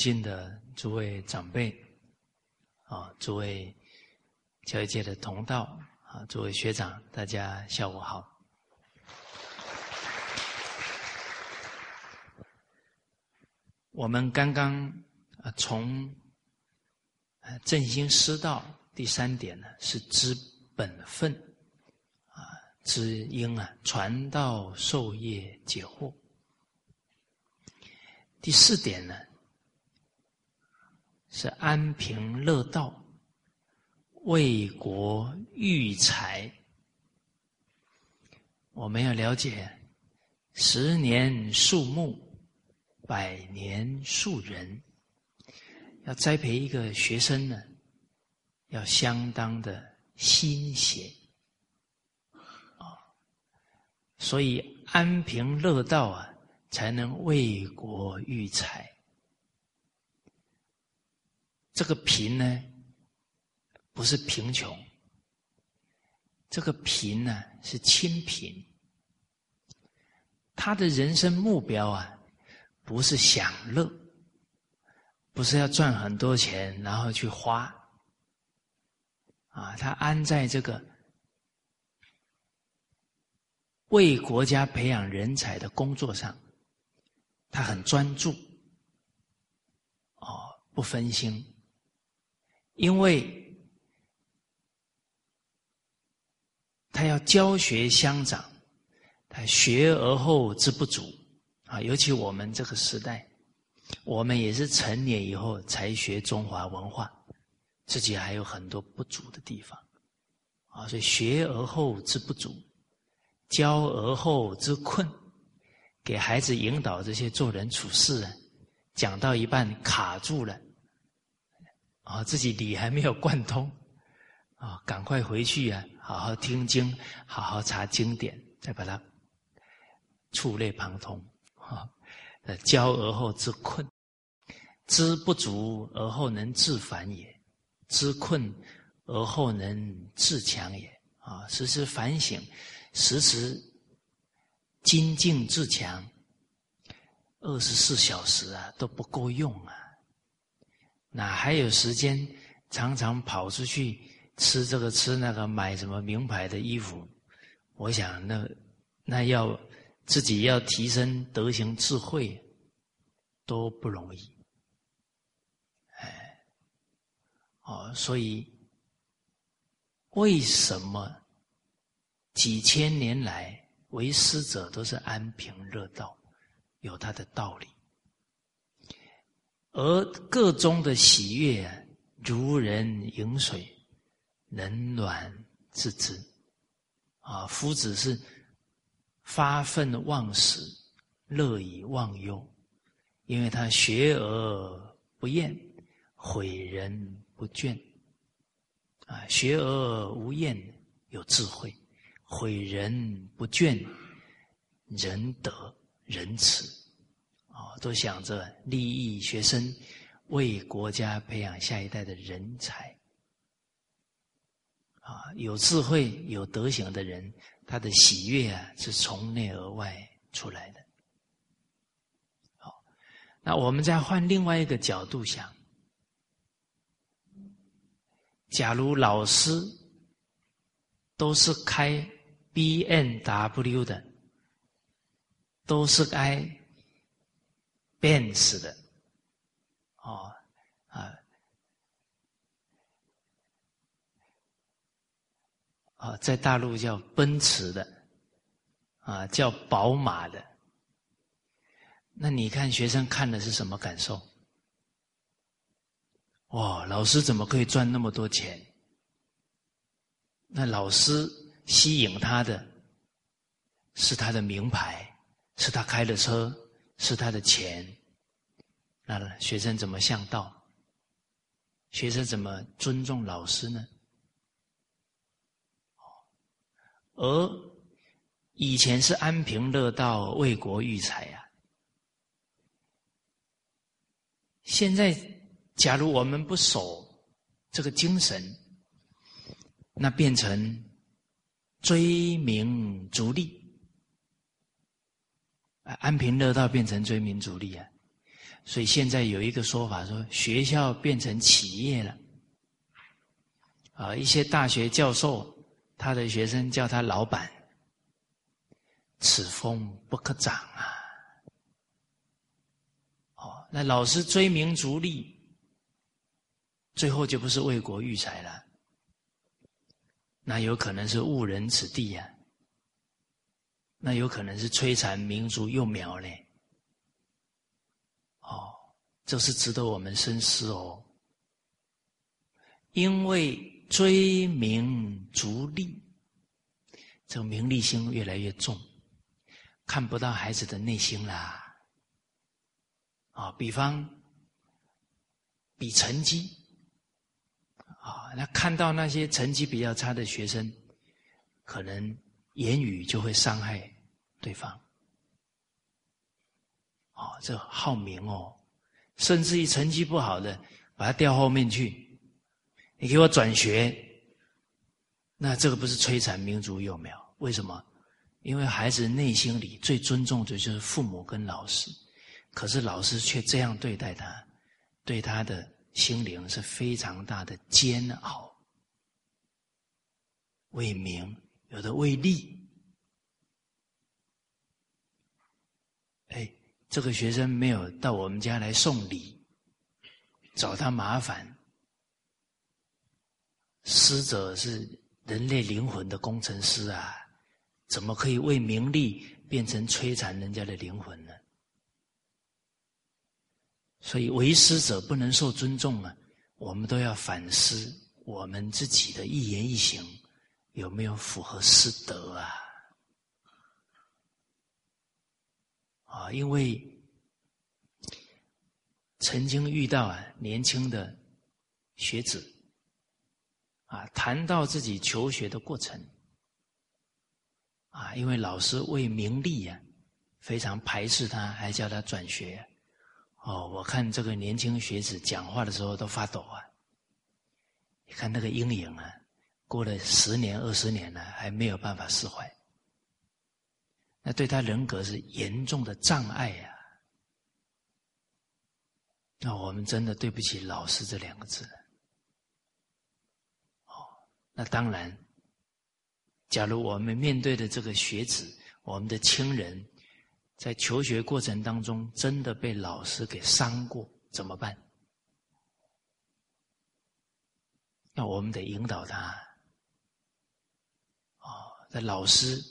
尊敬的诸位长辈，啊，诸位教育界的同道，啊，诸位学长，大家下午好。我们刚刚啊，从振兴师道第三点呢，是知本分，啊，知应啊，传道授业解惑。第四点呢，是安贫乐道，为国育才。我们要了解，十年树木，百年树人。要栽培一个学生呢，要相当的心血啊，所以安贫乐道啊。才能为国育才。这个贫呢，不是贫穷，这个贫呢是清贫。他的人生目标啊，不是享乐，不是要赚很多钱然后去花，啊，他安在这个为国家培养人才的工作上。他很专注，哦，不分心，因为他要教学相长，他学而后知不足啊。尤其我们这个时代，我们也是成年以后才学中华文化，自己还有很多不足的地方啊。所以学而后知不足，教而后知困。给孩子引导这些做人处事，讲到一半卡住了，啊，自己理还没有贯通，啊，赶快回去啊，好好听经，好好查经典，再把它触类旁通，啊，教而后知困，知不足而后能自反也，知困而后能自强也，啊，时时反省，时时。精进自强，二十四小时啊都不够用啊，哪还有时间常常跑出去吃这个吃那个，买什么名牌的衣服？我想那那要自己要提升德行智慧都不容易，哎，哦，所以为什么几千年来？为师者都是安贫乐道，有他的道理。而个中的喜悦，如人饮水，冷暖自知。啊，夫子是发愤忘食，乐以忘忧，因为他学而不厌，诲人不倦。啊，学而无厌，有智慧。诲人不倦，仁德仁慈，都想着利益学生，为国家培养下一代的人才。啊，有智慧、有德行的人，他的喜悦啊，是从内而外出来的。好，那我们再换另外一个角度想，假如老师都是开。B N W 的都是开变死的，哦啊啊，在大陆叫奔驰的，啊叫宝马的，那你看学生看的是什么感受？哇，老师怎么可以赚那么多钱？那老师。吸引他的是他的名牌，是他开的车，是他的钱。那学生怎么向道？学生怎么尊重老师呢？而以前是安贫乐道、为国育才呀。现在，假如我们不守这个精神，那变成。追名逐利，安贫乐道变成追名逐利啊！所以现在有一个说法说，学校变成企业了。啊，一些大学教授，他的学生叫他老板，此风不可长啊！哦，那老师追名逐利，最后就不是为国育才了，那有可能是误人子弟呀，那有可能是摧残民族幼苗嘞。哦，这是值得我们深思哦，因为。追名逐利，这个名利心越来越重，看不到孩子的内心啦。啊，比方比成绩，啊，那看到那些成绩比较差的学生，可能言语就会伤害对方。哦，这好名哦，甚至于成绩不好的，把他调后面去。你给我转学，那这个不是摧残民族幼苗？为什么？因为孩子内心里最尊重的就是父母跟老师，可是老师却这样对待他，对他的心灵是非常大的煎熬。为名，有的为利。哎，这个学生没有到我们家来送礼，找他麻烦。师者是人类灵魂的工程师啊，怎么可以为名利变成摧残人家的灵魂呢？所以为师者不能受尊重啊！我们都要反思我们自己的一言一行有没有符合师德啊？啊，因为曾经遇到啊年轻的学子。啊，谈到自己求学的过程，啊，因为老师为名利呀，非常排斥他，还叫他转学。哦，我看这个年轻学子讲话的时候都发抖啊。你看那个阴影啊，过了十年、二十年了，还没有办法释怀，那对他人格是严重的障碍呀。那我们真的对不起“老师”这两个字。哦那当然，假如我们面对的这个学子，我们的亲人，在求学过程当中真的被老师给伤过，怎么办？那我们得引导他。哦，这老师，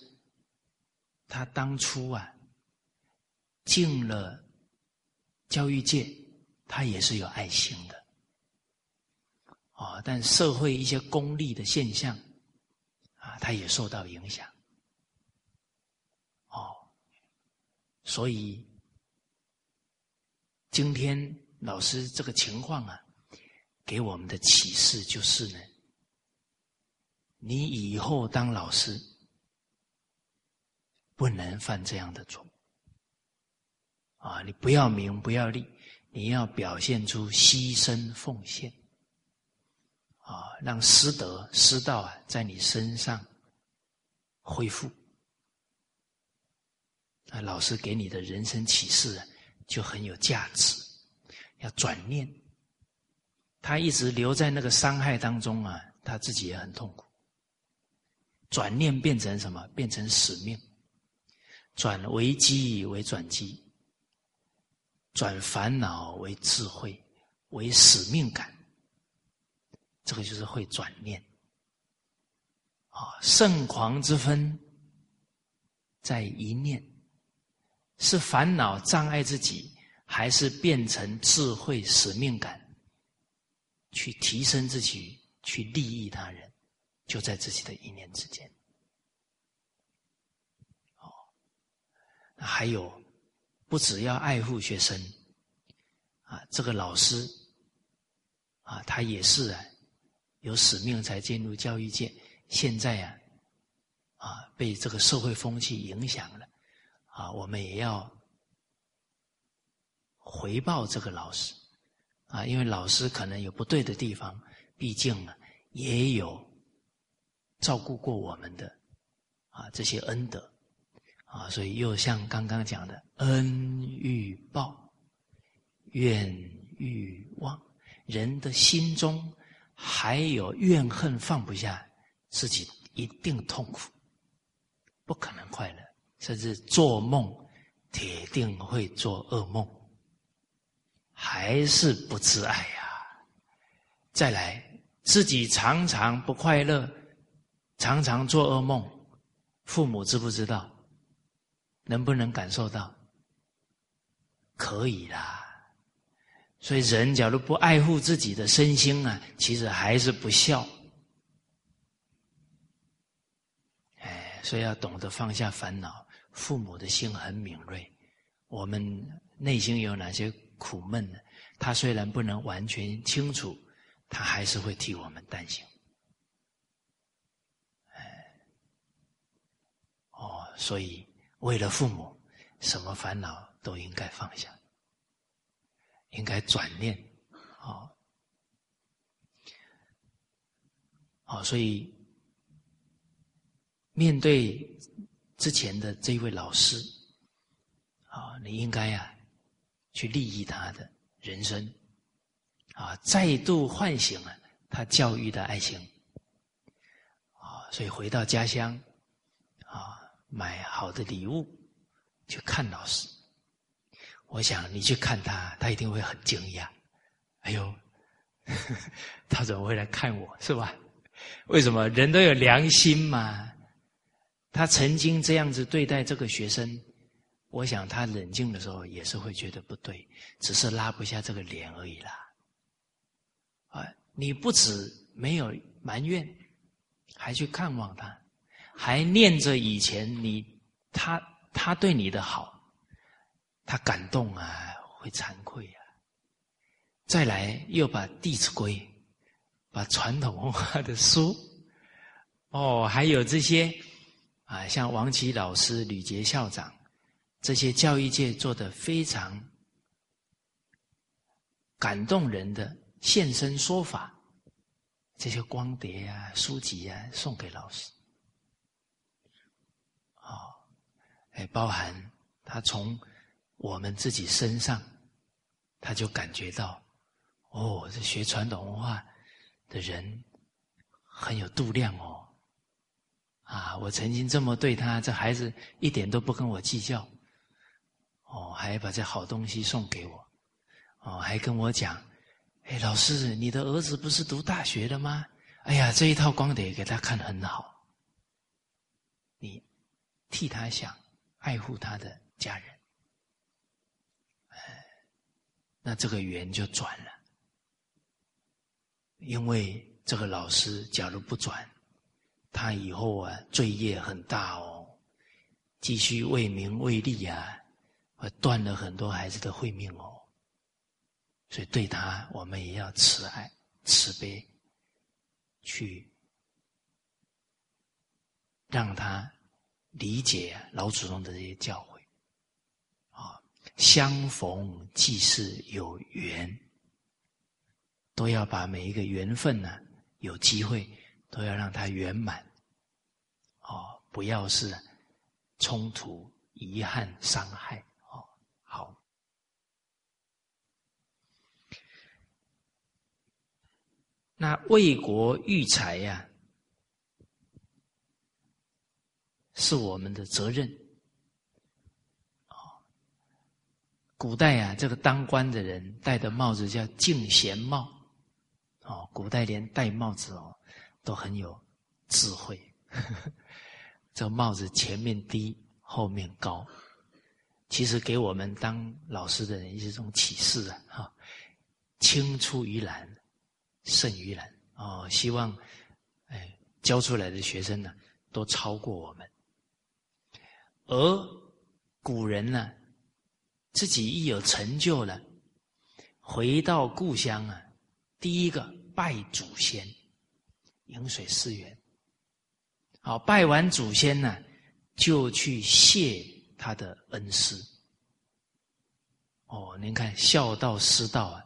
他当初啊，进了教育界，他也是有爱心的。啊，但社会一些功利的现象，啊，他也受到影响。哦，所以今天老师这个情况啊，给我们的启示就是呢，你以后当老师不能犯这样的错。啊，你不要名，不要利，你要表现出牺牲奉献。啊，让师德师道啊，在你身上恢复。那老师给你的人生启示啊，就很有价值。要转念，他一直留在那个伤害当中啊，他自己也很痛苦。转念变成什么？变成使命，转危机为转机，转烦恼为智慧，为使命感。这个就是会转念，啊，圣狂之分在一念，是烦恼障碍自己，还是变成智慧使命感，去提升自己，去利益他人，就在自己的一念之间。还有，不只要爱护学生，啊，这个老师，啊，他也是啊。有使命才进入教育界，现在呀，啊，被这个社会风气影响了，啊，我们也要回报这个老师，啊，因为老师可能有不对的地方，毕竟啊，也有照顾过我们的，啊，这些恩德，啊，所以又像刚刚讲的恩欲报，怨欲望，人的心中还有怨恨放不下，自己一定痛苦，不可能快乐，甚至做梦铁定会做噩梦，还是不自爱呀。再来，自己常常不快乐，常常做噩梦，父母知不知道？能不能感受到？可以啦。所以，人假如不爱护自己的身心啊，其实还是不孝。哎，所以要懂得放下烦恼。父母的心很敏锐，我们内心有哪些苦闷呢？他虽然不能完全清楚，他还是会替我们担心。哎，哦，所以为了父母，什么烦恼都应该放下。应该转念，啊，好，所以面对之前的这位老师，啊，你应该呀去利益他的人生，啊，再度唤醒了他教育的爱心，啊，所以回到家乡，买好的礼物去看老师。我想你去看他，他一定会很惊讶。哎呦，他怎么会来看我？是吧？为什么人都有良心嘛？他曾经这样子对待这个学生，我想他冷静的时候也是会觉得不对，只是拉不下这个脸而已啦。啊，你不止没有埋怨，还去看望他，还念着以前你他他对你的好。他感动啊，会惭愧啊。再来又把《弟子规》、把传统文化的书，哦，还有这些啊，像王琦老师、吕杰校长这些教育界做的非常感动人的现身说法，这些光碟啊、书籍啊，送给老师。哦，哎，包含他从。我们自己身上，他就感觉到，哦，这学传统文化的人很有度量哦。啊，我曾经这么对他，这孩子一点都不跟我计较，哦，还把这好东西送给我，哦，还跟我讲，哎，老师，你的儿子不是读大学的吗？哎呀，这一套光碟给他看很好，你替他想，爱护他的家人。那这个缘就转了，因为这个老师假如不转，他以后啊罪业很大哦，继续为名为利啊，会断了很多孩子的慧命哦。所以对他，我们也要慈爱、慈悲，去让他理解老祖宗的这些教诲。啊相逢即是有缘，都要把每一个缘分呢，有机会都要让它圆满，哦，不要是冲突、遗憾、伤害，哦，好。那为国育才呀，是我们的责任。古代啊，这个当官的人戴的帽子叫敬贤帽，哦，古代连戴帽子哦都很有智慧。这帽子前面低，后面高，其实给我们当老师的人一种启示啊！哈，青出于蓝胜于蓝哦，希望哎教出来的学生呢都超过我们。而古人呢？自己一有成就了，回到故乡啊，第一个拜祖先，饮水思源。好，拜完祖先呢，就去谢他的恩师。哦，您看孝道师道啊，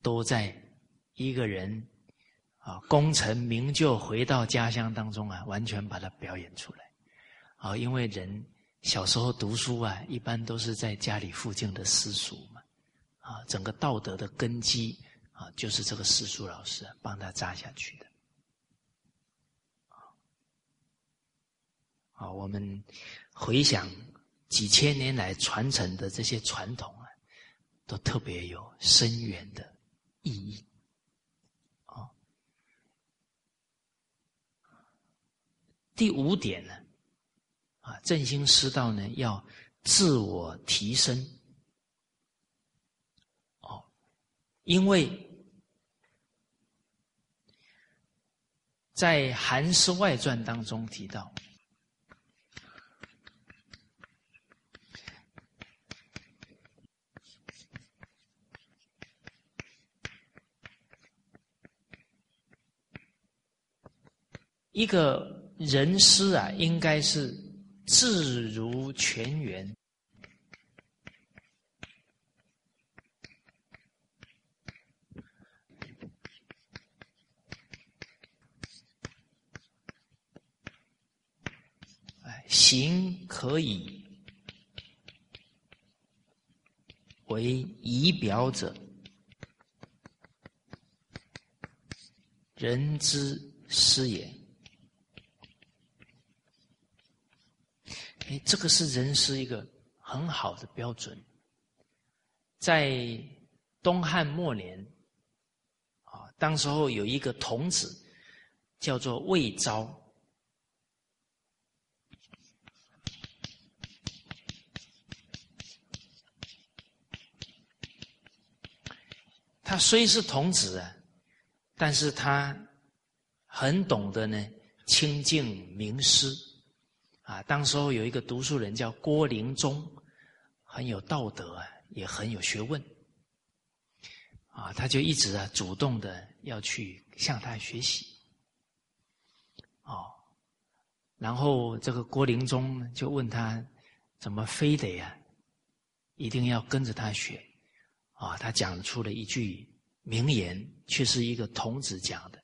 都在一个人啊功成名就回到家乡当中啊，完全把它表演出来。啊，因为人。小时候读书啊，一般都是在家里附近的私塾嘛，啊，整个道德的根基啊，就是这个私塾老师帮他扎下去的。啊，我们回想几千年来传承的这些传统啊，都特别有深远的意义。啊，第五点呢，啊振兴师道呢，要自我提升。哦，因为在《韩诗外传》当中提到。一个人师啊，应该是自如泉源，行可以为仪表者，人之师也。哎，这个是人师一个很好的标准。在东汉末年，啊，当时候有一个童子叫做魏昭，他虽是童子啊，但是他很懂得呢清净名师。啊，当时候有一个读书人叫郭灵宗，很有道德啊，也很有学问。啊，他就一直啊主动的要去向他学习。哦，然后这个郭灵宗就问他，怎么非得呀，一定要跟着他学？啊，他讲出了一句名言，却是一个童子讲的，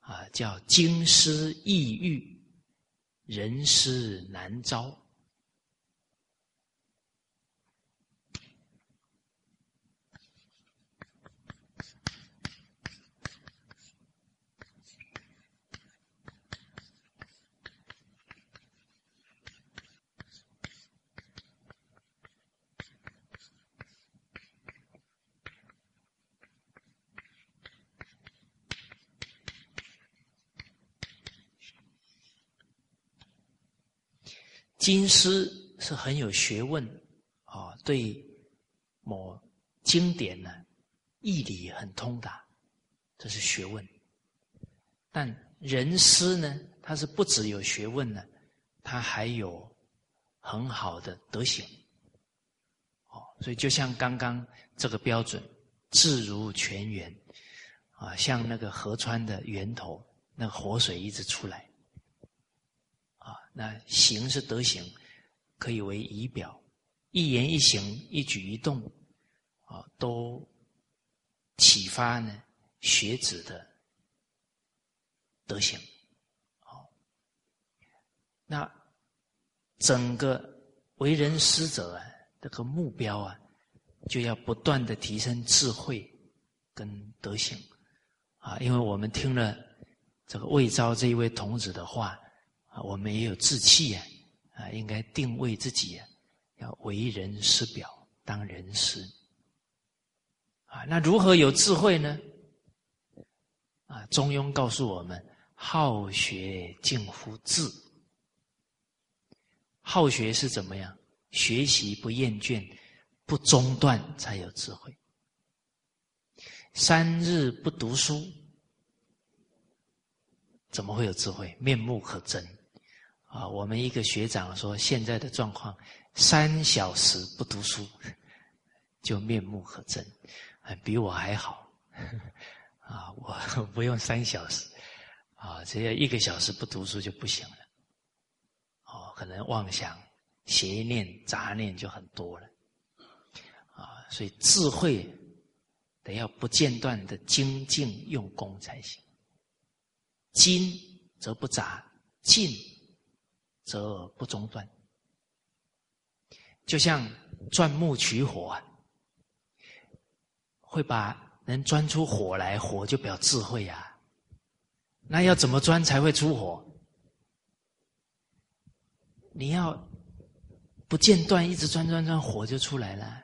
啊，叫“经师易遇”。人师难招。经师是很有学问，啊，对某经典呢义理很通达，这是学问。但人师呢，他是不只有学问呢，他还有很好的德行。哦，所以就像刚刚这个标准，自如泉源，啊，像那个河川的源头，那个活水一直出来。那行是德行，可以为仪表，一言一行、一举一动，啊，都启发呢学子的德行。好，那整个为人师者啊，这个目标啊，就要不断的提升智慧跟德行啊，因为我们听了这个魏昭这一位童子的话。啊，我们也有志气呀，啊，应该定位自己呀，要为人师表，当人师。啊，那如何有智慧呢？啊，中庸告诉我们：好学近乎智。好学是怎么样？学习不厌倦，不中断，才有智慧。三日不读书，怎么会有智慧？面目可憎。啊，我们一个学长说，现在的状况，三小时不读书就面目可憎，比我还好。啊，我 不用三小时，啊，只要一个小时不读书就不行了。哦，可能妄想、邪念、杂念就很多了。啊，所以智慧得要不间断的精进用功才行。精则不杂，进。则不中断，就像钻木取火啊，会把能钻出火来，火就表智慧呀。那要怎么钻才会出火？你要不间断一直钻钻钻，火就出来了。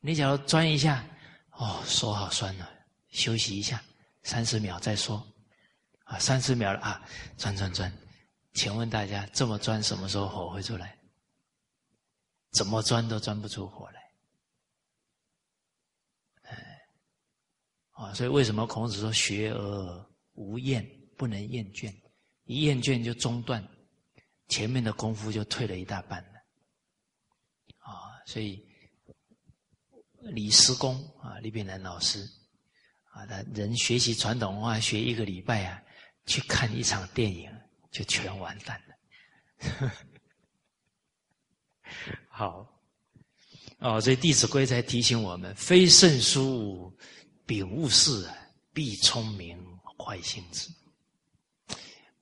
你只要钻一下，哦，手好酸了，休息一下，三十秒再说。啊，三十秒了啊，钻钻钻。请问大家，这么钻什么时候火会出来？怎么钻都钻不出火来。哎，啊，所以为什么孔子说学而无厌，不能厌倦？一厌倦就中断，前面的功夫就退了一大半了。啊，所以李师公啊，李炳南老师啊，他人学习传统文化学一个礼拜啊，去看一场电影。就全完蛋了。好，哦，所以《弟子规》才提醒我们：非圣书，秉物事，必聪明坏性子。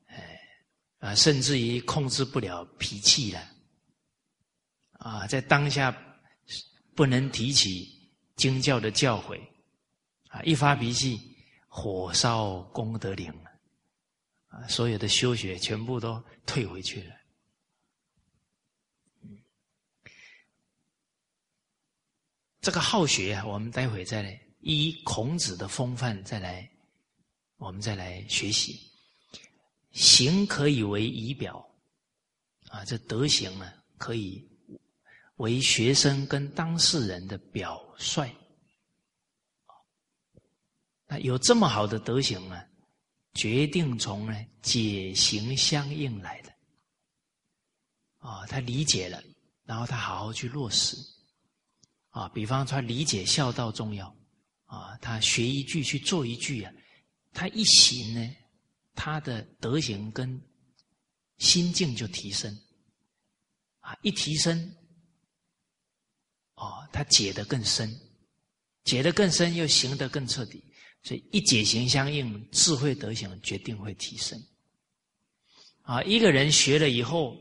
哎，啊，甚至于控制不了脾气了。啊，在当下不能提起经教的教诲，啊，一发脾气，火烧功德林。啊，所有的修学全部都退回去了。这个好学啊，我们待会再来依孔子的风范再来，我们再来学习。行可以为仪表，啊，这德行呢，可以为学生跟当事人的表率。那有这么好的德行呢？决定从呢解行相应来的，啊，他理解了，然后他好好去落实，啊，比方他理解孝道重要，啊，他学一句去做一句啊，他一行呢，他的德行跟心境就提升，啊，一提升，哦，他解得更深，解得更深又行得更彻底。所以一解行相应，智慧德行决定会提升。啊，一个人学了以后，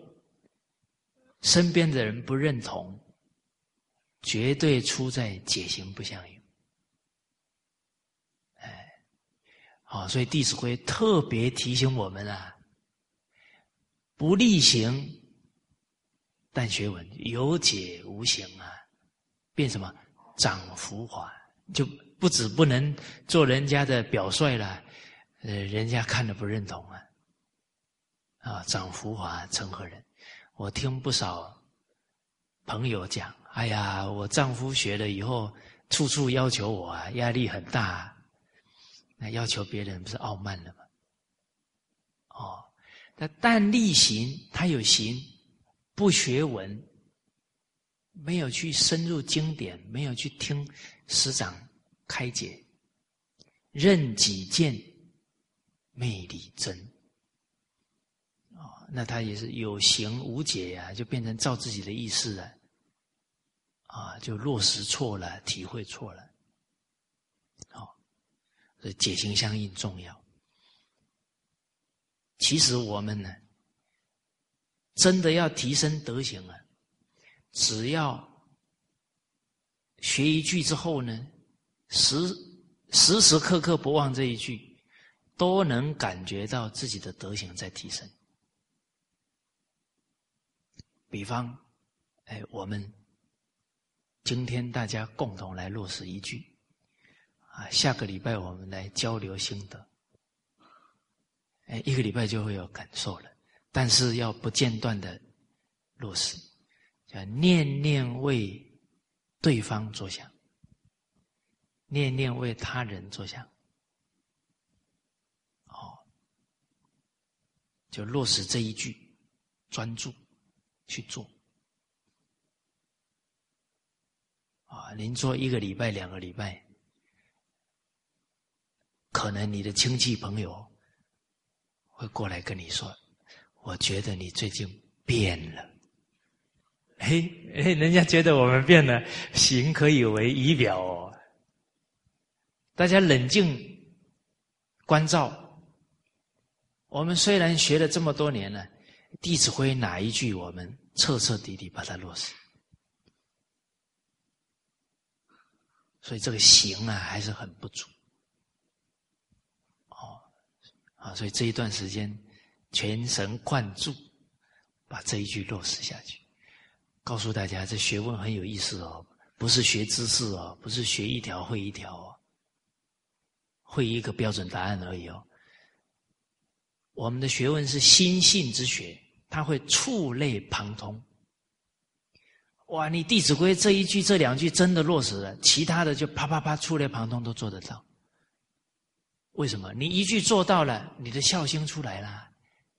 身边的人不认同，绝对出在解行不相应。哎，好，所以《弟子规》特别提醒我们啊，不立行，但学文，有解无行啊，变什么？长浮华就。不止不能做人家的表率了，呃，人家看了不认同啊！啊，长福华成何人？我听不少朋友讲，哎呀，我丈夫学了以后，处处要求我啊，压力很大。那要求别人不是傲慢了吗？哦，那但力行，他有行，不学文，没有去深入经典，没有去听师长。开解，任己见，魅力真。啊，那他也是有形无解呀，就变成照自己的意思了。啊，就落实错了，体会错了。好，所以解行相应重要。其实我们呢，真的要提升德行啊，只要学一句之后呢。时时时刻刻不忘这一句，都能感觉到自己的德行在提升。比方，哎，我们今天大家共同来落实一句，啊，下个礼拜我们来交流心得，哎，一个礼拜就会有感受了。但是要不间断的落实，叫念念为对方着想。念念为他人着想，哦，就落实这一句，专注去做。啊，您做一个礼拜、两个礼拜，可能你的亲戚朋友会过来跟你说：“我觉得你最近变了。”嘿，哎，人家觉得我们变了，行可以为仪表哦。大家冷静关照。我们虽然学了这么多年了，《弟子规》哪一句我们彻彻底底把它落实？所以这个行啊还是很不足。哦，啊，所以这一段时间全神贯注，把这一句落实下去，告诉大家这学问很有意思哦，不是学知识哦，不是学一条会一条哦，会一个标准答案而已哦。我们的学问是心性之学，它会触类旁通。哇！你《弟子规》这一句、这两句真的落实了，其他的就啪啪啪触类旁通都做得到。为什么？你一句做到了，你的孝心出来了，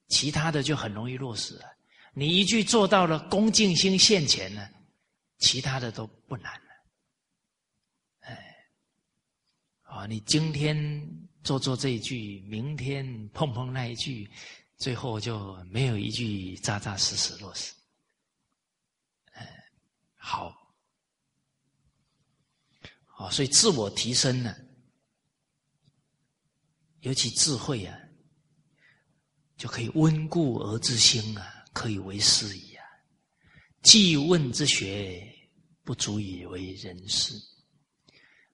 其他的就很容易落实了。你一句做到了，恭敬心现前了，其他的都不难了。哎，啊，你今天做做这一句，明天碰碰那一句，最后就没有一句扎扎实实落实。好，啊，所以自我提升呢，尤其智慧啊，就可以温故而知新啊，可以为师矣啊。记问之学，不足以为人师。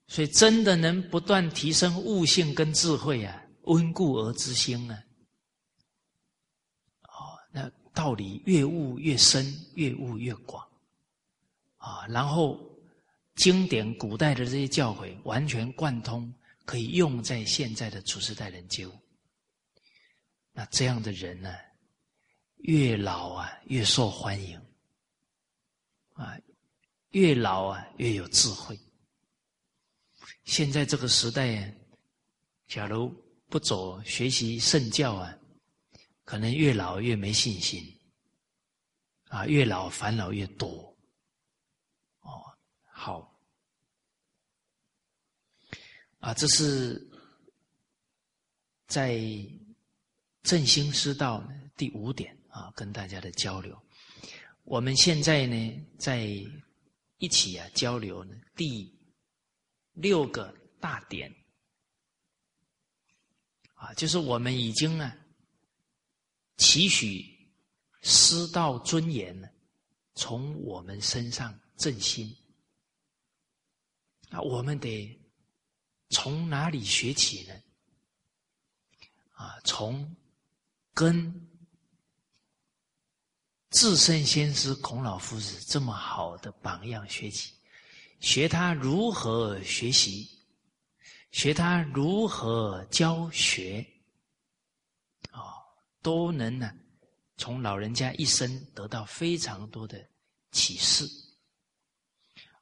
所以真的能不断提升悟性跟智慧啊，温故而知新啊。哦，那道理越悟越深，越悟越广。啊，然后经典古代的这些教诲完全贯通，可以用在现在的处世待人接物。那这样的人呢，越老啊越受欢迎，啊，越老啊越有智慧。现在这个时代，假如不走学习圣教啊，可能越老越没信心，啊，越老烦恼越多。哦好，啊，这是在振兴师道第五点啊，跟大家的交流。我们现在呢，在一起啊交流呢，第六个大点啊，就是我们已经啊，期许师道尊严呢，从我们身上振兴。那我们得从哪里学起呢？啊，从跟至圣先师孔老夫子这么好的榜样学起，学他如何学习，学他如何教学，啊，都能呢从老人家一生得到非常多的启示。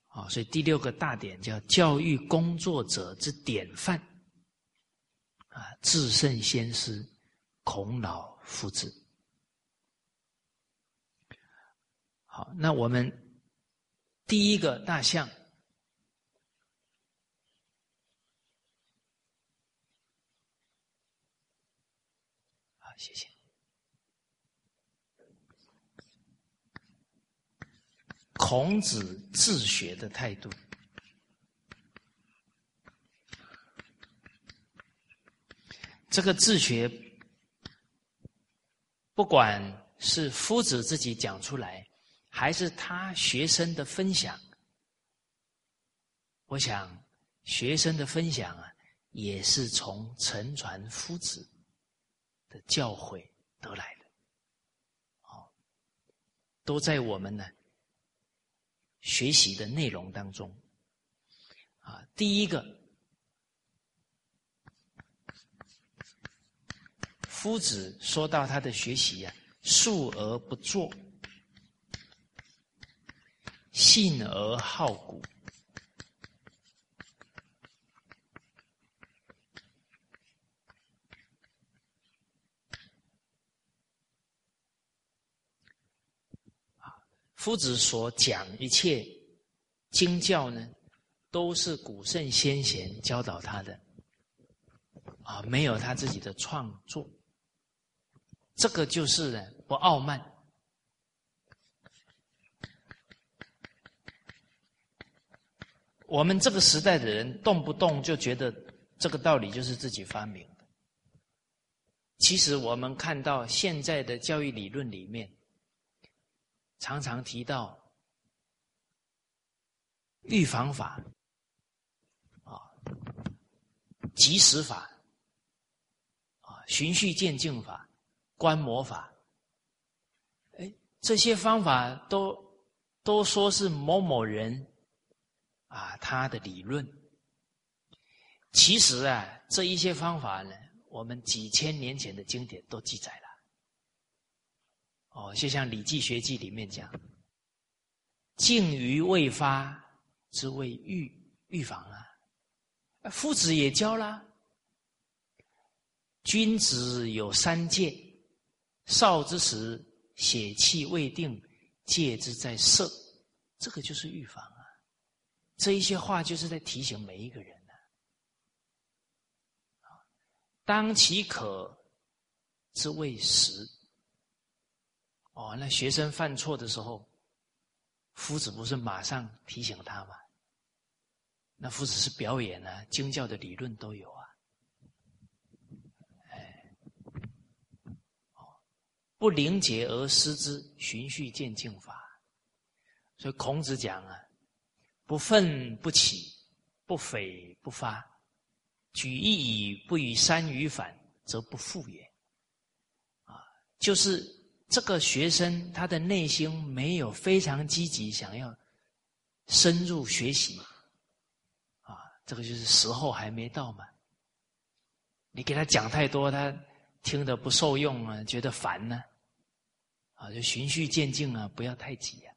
啊，所以第六个大点叫教育工作者之典范，啊，至圣先师孔老夫子。好，那我们第一个大项，好，谢谢。孔子自学的态度，这个自学，不管是夫子自己讲出来，还是他学生的分享，我想学生的分享啊，也是从乘传夫子的教诲得来的，哦，都在我们呢。学习的内容当中，啊，第一个，夫子说到他的学习呀，述而不作，信而好古。夫子所讲一切经教呢，都是古圣先贤教导他的，啊，没有他自己的创作。这个就是呢，不傲慢。我们这个时代的人，动不动就觉得这个道理就是自己发明的。其实我们看到现在的教育理论里面。常常提到预防法，啊、及时法，啊，循序渐进法，观摩法，哎，这些方法都都说是某某人啊他的理论。其实啊，这一些方法呢，我们几千年前的经典都记载了。哦，就像《礼记学记》里面讲：“静于未发之谓预预防啊。”夫子也教啦：“君子有三戒，少之时血气未定，戒之在色。”这个就是预防啊。这一些话就是在提醒每一个人呢。当其可之谓时，哦，那学生犯错的时候，夫子不是马上提醒他吗？那夫子是表演啊，经教的理论都有啊。哎，哦，不灵解而失之，循序渐进法。所以孔子讲啊，不愤不起，不悱不发。举一以不与三隅反，则不复也。啊，就是这个学生他的内心没有非常积极，想要深入学习。啊，这个就是时候还没到嘛。你给他讲太多，他听得不受用啊，觉得烦呢。啊，就循序渐进啊，不要太急啊。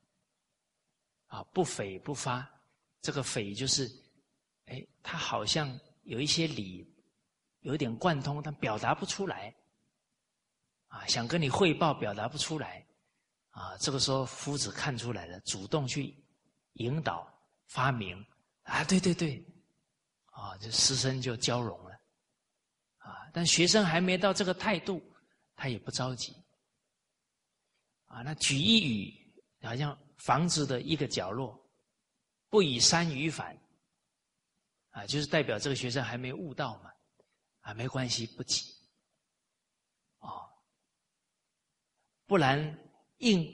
啊，不悱不发，这个悱就是，哎，他好像。有一些理有点贯通，但表达不出来，啊，想跟你汇报，表达不出来，啊，这个时候夫子看出来了，主动去引导发明，啊，对对对，啊，这师生就交融了，啊，但学生还没到这个态度，他也不着急，啊，那举一语，好像房子的一个角落，不以山语反。啊，就是代表这个学生还没悟到嘛，啊，没关系，不急，哦，不然硬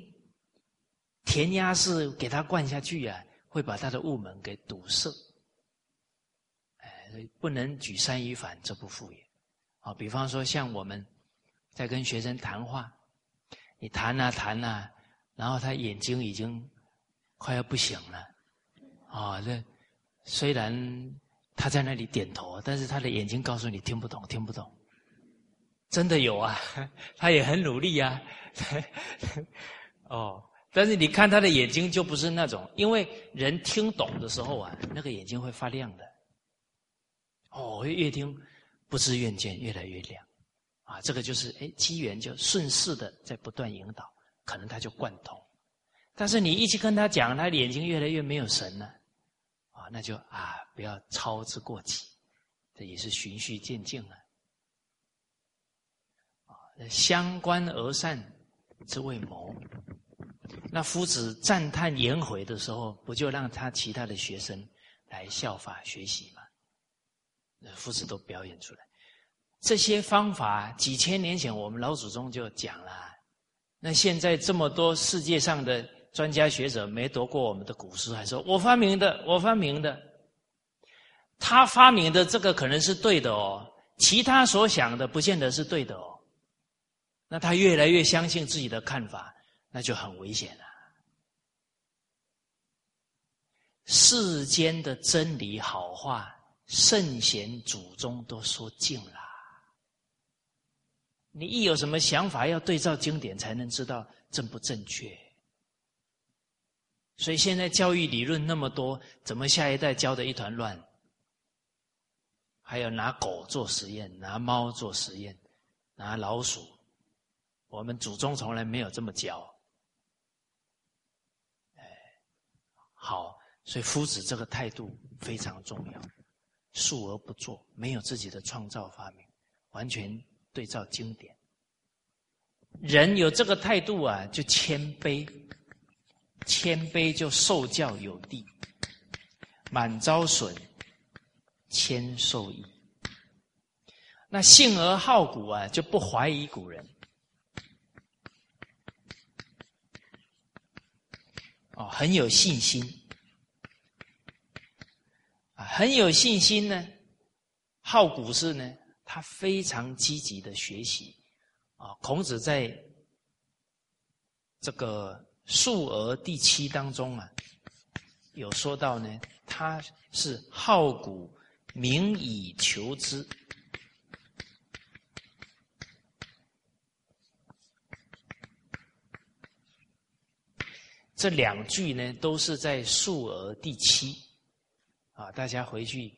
填鸭式给他灌下去啊，会把他的悟门给堵塞，哎，不能举三一反，则不复也。啊，比方说像我们在跟学生谈话，你谈啊谈啊，然后他眼睛已经快要不行了，啊，这虽然。他在那里点头，但是他的眼睛告诉你听不懂，听不懂。真的有啊，他也很努力啊。哦，但是你看他的眼睛就不是那种，因为人听懂的时候啊，那个眼睛会发亮的。哦，越听不知愿见，越来越亮。啊，这个就是哎，机缘就顺势的在不断引导，可能他就贯通。但是你一直跟他讲，他眼睛越来越没有神了。啊，那就啊。不要操之过急，这也是循序渐进啊！啊，相关而善之为谋。那夫子赞叹颜回的时候，不就让他其他的学生来效法学习吗？那夫子都表演出来，这些方法几千年前我们老祖宗就讲了。那现在这么多世界上的专家学者没读过我们的古书，还说我发明的，我发明的。他发明的这个可能是对的哦，其他所想的不见得是对的哦。那他越来越相信自己的看法，那就很危险了。世间的真理好话，圣贤祖宗都说尽了。你一有什么想法，要对照经典才能知道正不正确。所以现在教育理论那么多，怎么下一代教的一团乱？还有拿狗做实验，拿猫做实验，拿老鼠，我们祖宗从来没有这么教。哎，好，所以夫子这个态度非常重要，述而不作，没有自己的创造发明，完全对照经典。人有这个态度啊，就谦卑，谦卑就受教有地，满招损。谦受益，那信而好古啊，就不怀疑古人。哦，很有信心，啊，很有信心呢，好古事呢，他非常积极的学习啊。孔子在这个《述而》第七当中啊，有说到呢，他是好古，名以求之。这两句呢，都是在《述而》第七，啊，大家回去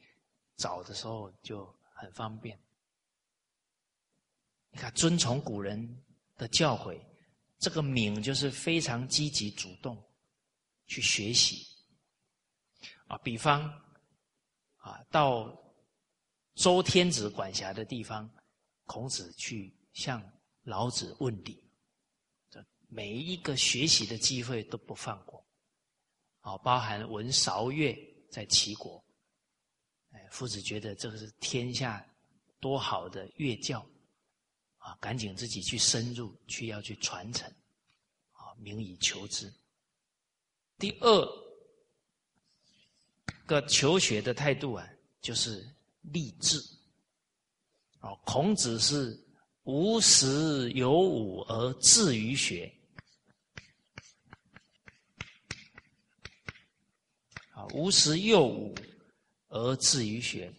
找的时候就很方便。你看，遵从古人的教诲，这个敏就是非常积极主动去学习。啊，比方啊，到周天子管辖的地方，孔子去向老子问礼。每一个学习的机会都不放过，啊，包含闻韶乐在齐国，哎，夫子觉得这个是天下多好的乐教，啊，赶紧自己去深入去要去传承，啊，名以求之。第二个求学的态度啊，就是立志，啊，孔子是无时有武而志于学。无时幼武而志于学，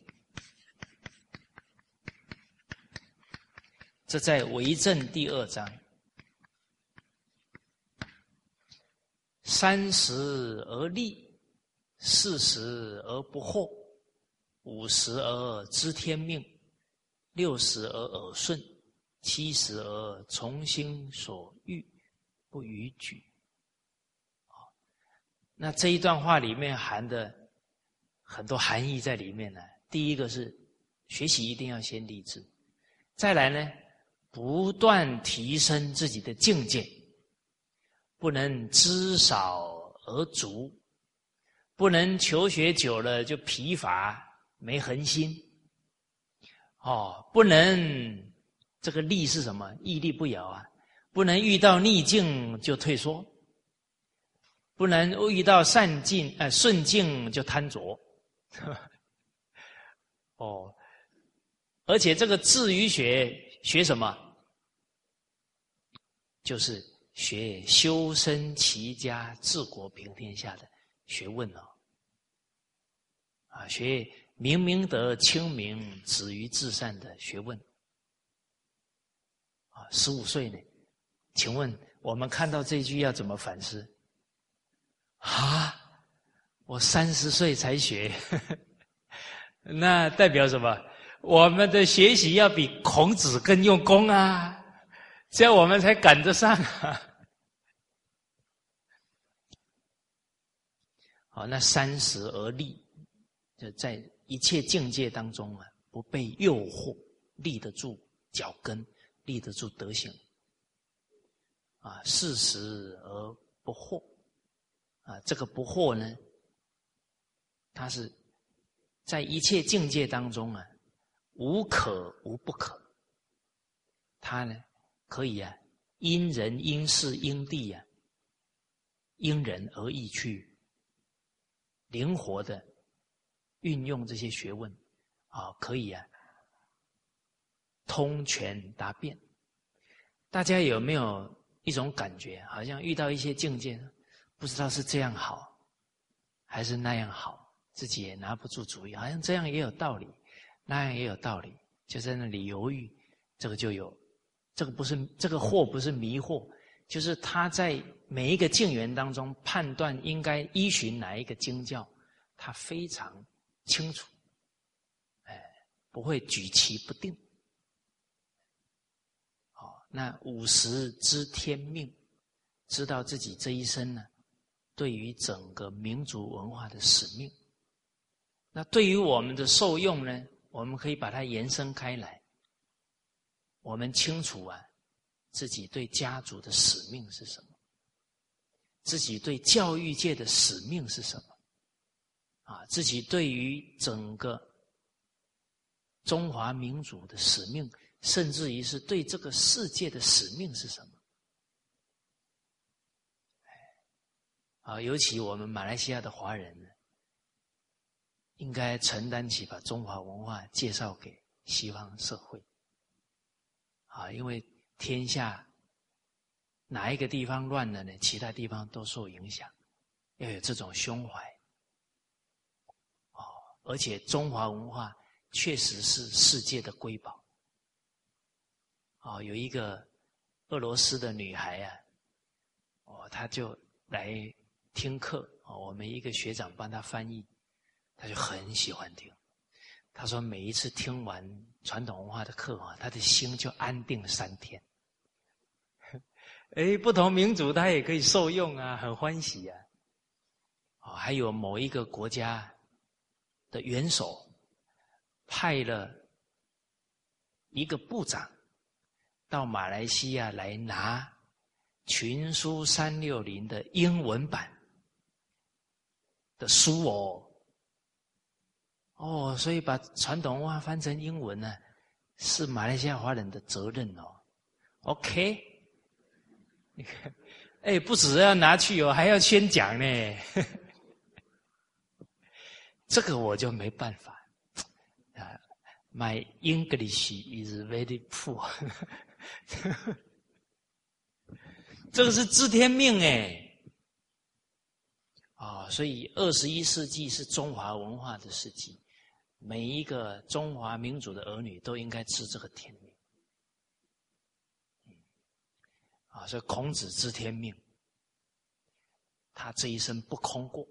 这在为政第二章。三十而立，四十而不惑，五十而知天命，六十而耳顺，七十而从心所欲，不逾矩。那这一段话里面含的很多含义在里面呢。第一个是学习一定要先立志，再来呢，不断提升自己的境界，不能知少而足，不能求学久了就疲乏没恒心，哦，不能这个力是什么？屹立不摇啊，不能遇到逆境就退缩。不能遇到善境，呃，顺境就贪着，哦，而且这个治于学学什么？就是学修身齐家治国平天下的学问哦，啊，学明明德亲民止于至善的学问，啊，十五岁呢？请问我们看到这句要怎么反思？啊！我三十岁才学，那代表什么？我们的学习要比孔子更用功啊，这样我们才赶得上啊。好，那三十而立，就在一切境界当中啊，不被诱惑，立得住脚跟，立得住德行。啊，四十而不惑。啊，这个不惑呢，它是在一切境界当中啊，无可无不可。它呢，可以啊，因人因事因地啊，因人而异去灵活的运用这些学问啊，可以啊，通权达变。大家有没有一种感觉，好像遇到一些境界？不知道是这样好，还是那样好，自己也拿不住主意。好像这样也有道理，那样也有道理，就在那里犹豫。这个就有，这个不是这个惑，不是迷惑，就是他在每一个境缘当中判断应该依循哪一个经教，他非常清楚，哎，不会举棋不定。好，那五十知天命，知道自己这一生呢。对于整个民族文化的使命，那对于我们的受用呢？我们可以把它延伸开来。我们清楚啊，自己对家族的使命是什么？自己对教育界的使命是什么？啊，自己对于整个中华民族的使命，甚至于是对这个世界的使命是什么？啊，尤其我们马来西亚的华人，应该承担起把中华文化介绍给西方社会。啊，因为天下哪一个地方乱了呢？其他地方都受影响，要有这种胸怀。哦，而且中华文化确实是世界的瑰宝。哦，有一个俄罗斯的女孩啊，哦，她就来听课，啊，我们一个学长帮他翻译，他就很喜欢听。他说每一次听完。传统文化的课啊，他的心就安定三天。哎，不同民族他也可以受用啊，很欢喜啊。哦，还有某一个国家的元首派了一个部长到马来西亚来拿《群书三六零》的英文版的书哦。哦，所以把传统文化翻成英文呢，是马来西亚华人的责任哦。OK，你看，哎，不止要拿去哦，还要宣讲呢。这个我就没办法啊。My English is very poor。这个是知天命哎。啊，所以二十一世纪是中华文化的世纪。每一个中华民族的儿女都应该知这个天命，啊，所以孔子知天命，他这一生不空过，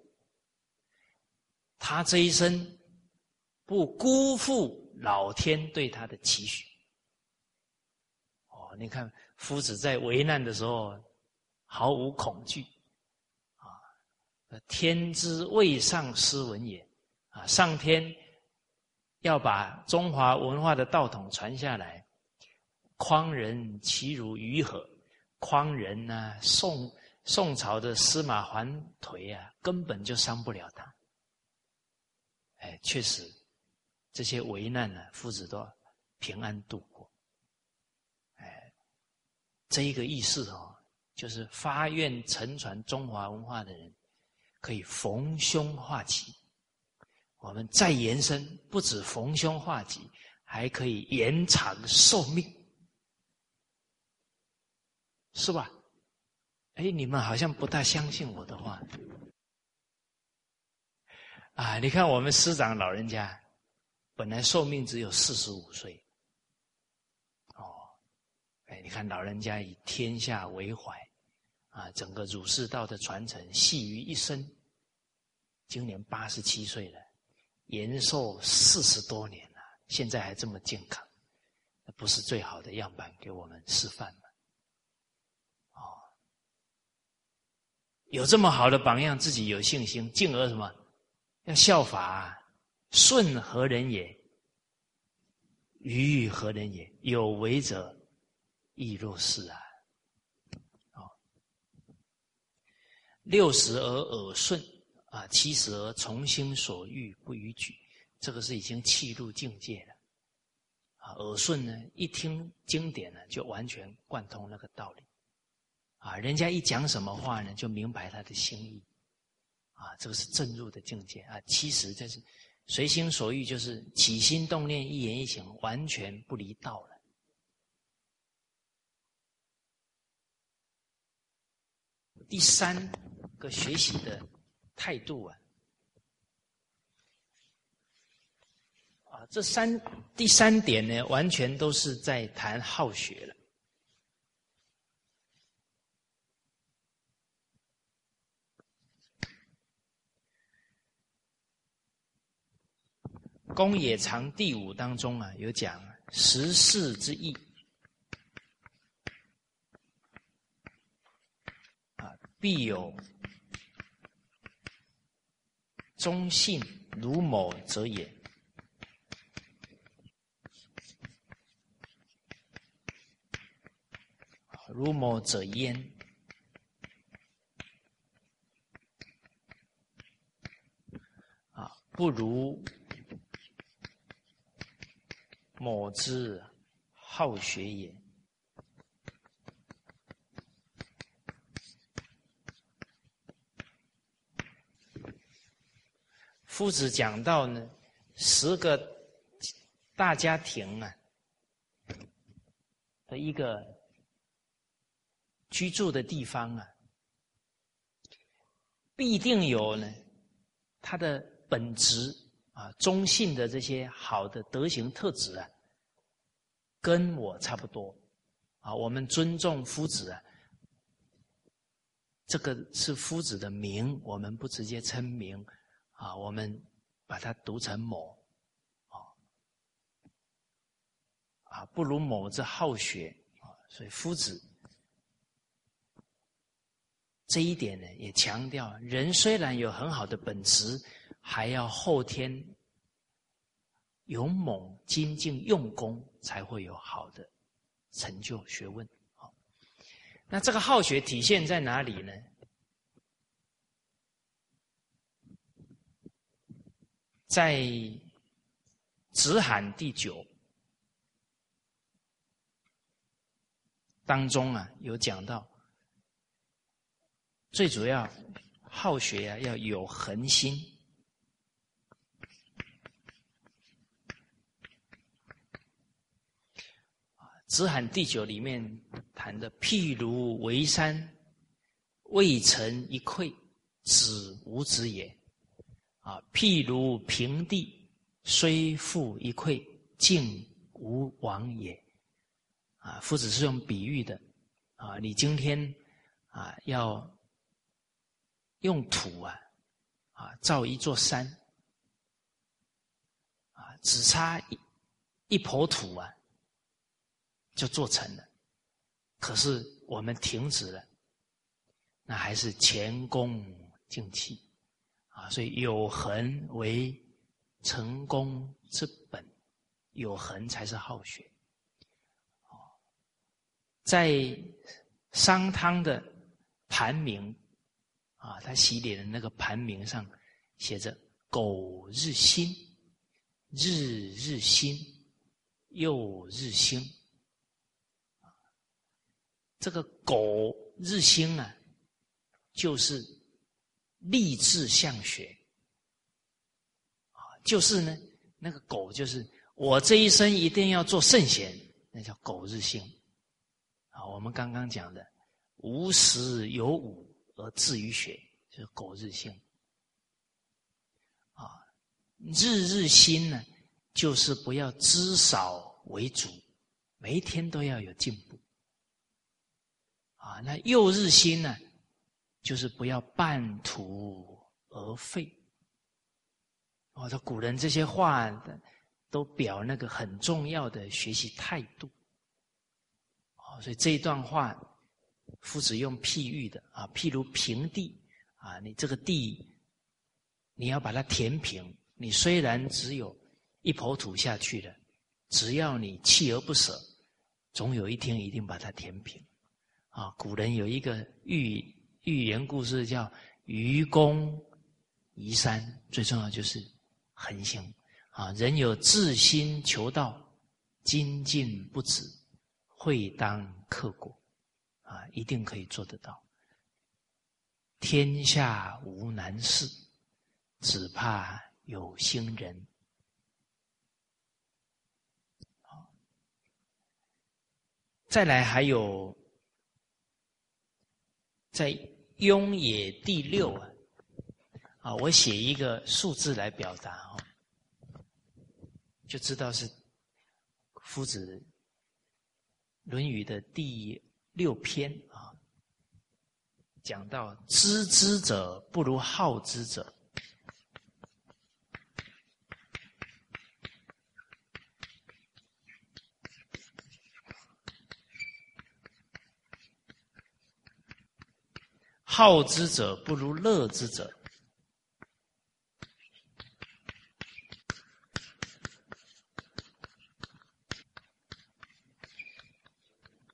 他这一生不辜负老天对他的期许。哦，你看夫子在危难的时候毫无恐惧，天之未上斯文也，啊，上天。要把中华文化的道统传下来，匡人其如鱼何？匡人呢？宋宋朝的司马桓颓啊，根本就伤不了他。哎，确实，这些危难呢，夫子都平安度过。哎，这一个意思哦，就是发愿承传中华文化的人，可以逢凶化吉。我们再延伸，不止逢凶化吉，还可以延长寿命，是吧？哎，你们好像不大相信我的话啊！你看我们师长老人家，本来寿命只有四十五岁，哦，哎，你看老人家以天下为怀，啊，整个儒释道的传承系于一身，今年八十七岁了。延寿四十多年了，现在还这么健康，不是最好的样板给我们示范吗？哦，有这么好的榜样，自己有信心，进而什么？要效法，啊顺何人也？愚何人也？有为者亦若是啊！哦，六十而耳顺。啊，七十而从心所欲不逾矩，这个是已经气入境界了。啊，耳顺呢，一听经典呢，就完全贯通那个道理。啊，人家一讲什么话呢，就明白他的心意。啊，这个是正入的境界。啊，七十这是随心所欲，就是起心动念、一言一行，完全不离道了。第三个学习的。态度啊，啊，这三第三点呢，完全都是在谈好学了。公冶长第五当中啊，有讲十事之意，啊，必有。忠信如某者也，如某者焉？啊，不如某之好学也。夫子讲到呢，十个大家庭啊的一个居住的地方啊，必定有呢他的本质啊，中性的这些好的德行特质啊，跟我差不多啊。我们尊重夫子啊，这个是夫子的名，我们不直接称名。啊，我们把它读成某，啊，啊，不如某这好学啊，所以夫子这一点呢，也强调人虽然有很好的本质，还要后天勇猛、精进、用功，才会有好的成就学问。好，那这个好学体现在哪里呢？在《子罕》第九当中啊，有讲到，最主要好学啊，要有恒心。啊，《子罕》第九里面谈的，譬如为山，未成一篑，子无子也。啊，譬如平地，虽覆一篑，竟无往也。啊，夫子是用比喻的。啊，你今天啊要用土啊啊造一座山，啊，只差一一抔土啊就做成了。可是我们停止了，那还是前功尽弃。所以有恒为成功之本，有恒才是好学。在商汤的盘铭啊，他洗脸的那个盘铭上写着“苟日新，日日新，又日新”。这个“苟日新”啊，就是。立志向学，啊，就是呢，那个狗就是我这一生一定要做圣贤，那叫狗日新。啊，我们刚刚讲的无时有五而志于学，就是狗日新。啊，日日新呢，就是不要知少为主，每一天都要有进步。啊，那又日新呢？就是不要半途而废。我说古人这些话都表那个很重要的学习态度。哦，所以这一段话，夫子用譬喻的啊，譬如平地啊，你这个地，你要把它填平。你虽然只有一抔土下去了，只要你锲而不舍，总有一天一定把它填平。啊，古人有一个寓。寓言故事叫“愚公移山”，最重要就是恒心啊！人有志心求道，精进不止，会当克果啊！一定可以做得到。天下无难事，只怕有心人。再来还有在。雍也第六啊，啊，我写一个数字来表达哦，就知道是夫子《论语》的第六篇啊，讲到知之者不如好之者。好之者不如乐之者。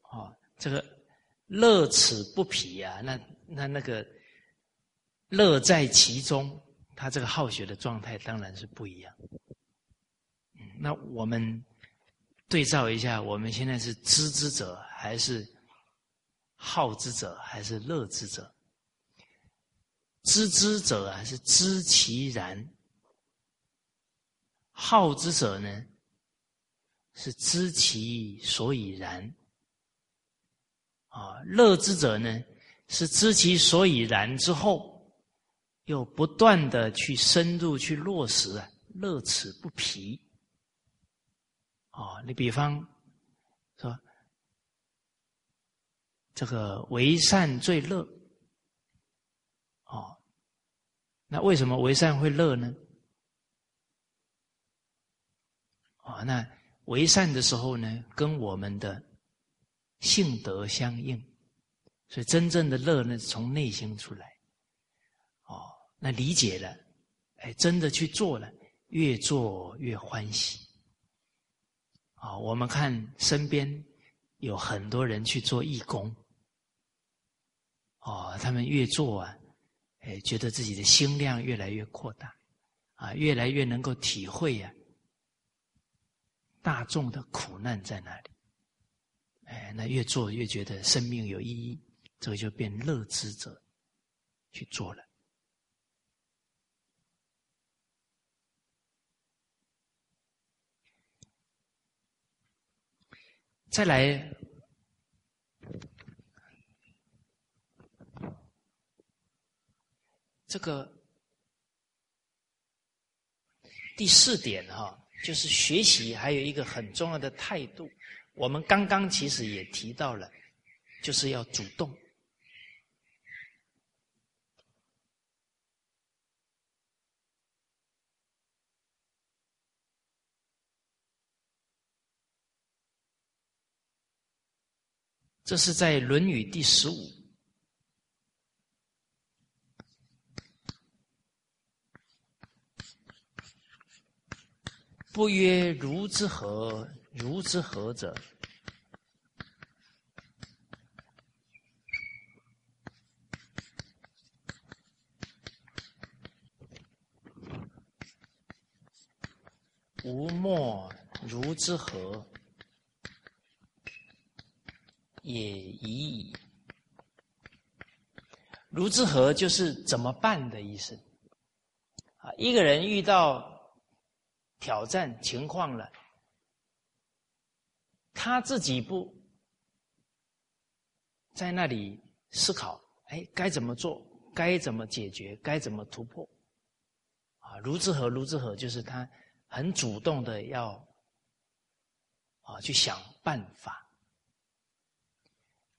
哦，这个乐此不疲啊，那那那个乐在其中，他这个好学的状态当然是不一样。那我们对照一下，我们现在是知之者，还是好之者，还是乐之者？知之者啊，是知其然好之者呢，是知其所以然；啊，乐之者呢，是知其所以然之后，又不断的去深入去落实啊，乐此不疲。啊，你比方说，这个为善最乐。哦，那为什么为善会乐呢？啊，那为善的时候呢，跟我们的性德相应，所以真正的乐呢，从内心出来。哦，那理解了，哎，真的去做了，越做越欢喜。啊，我们看身边有很多人去做义工，哦，他们越做啊，哎，觉得自己的心量越来越扩大，啊，越来越能够体会呀。大众的苦难在哪里？哎，那越做越觉得生命有意义，这个就变乐之者去做了。再来，这个第四点哈。就是学习还有一个很重要的态度，我们刚刚其实也提到了，就是要主动。这是在《论语》第十五。不曰如之何？如之何者？吾莫如之何也已矣。如之何就是怎么办的意思。啊，一个人遇到。挑战情况了，他自己不在那里思考，哎，该怎么做？该怎么解决？该怎么突破？啊，如之何？如之何？就是他很主动的要啊去想办法。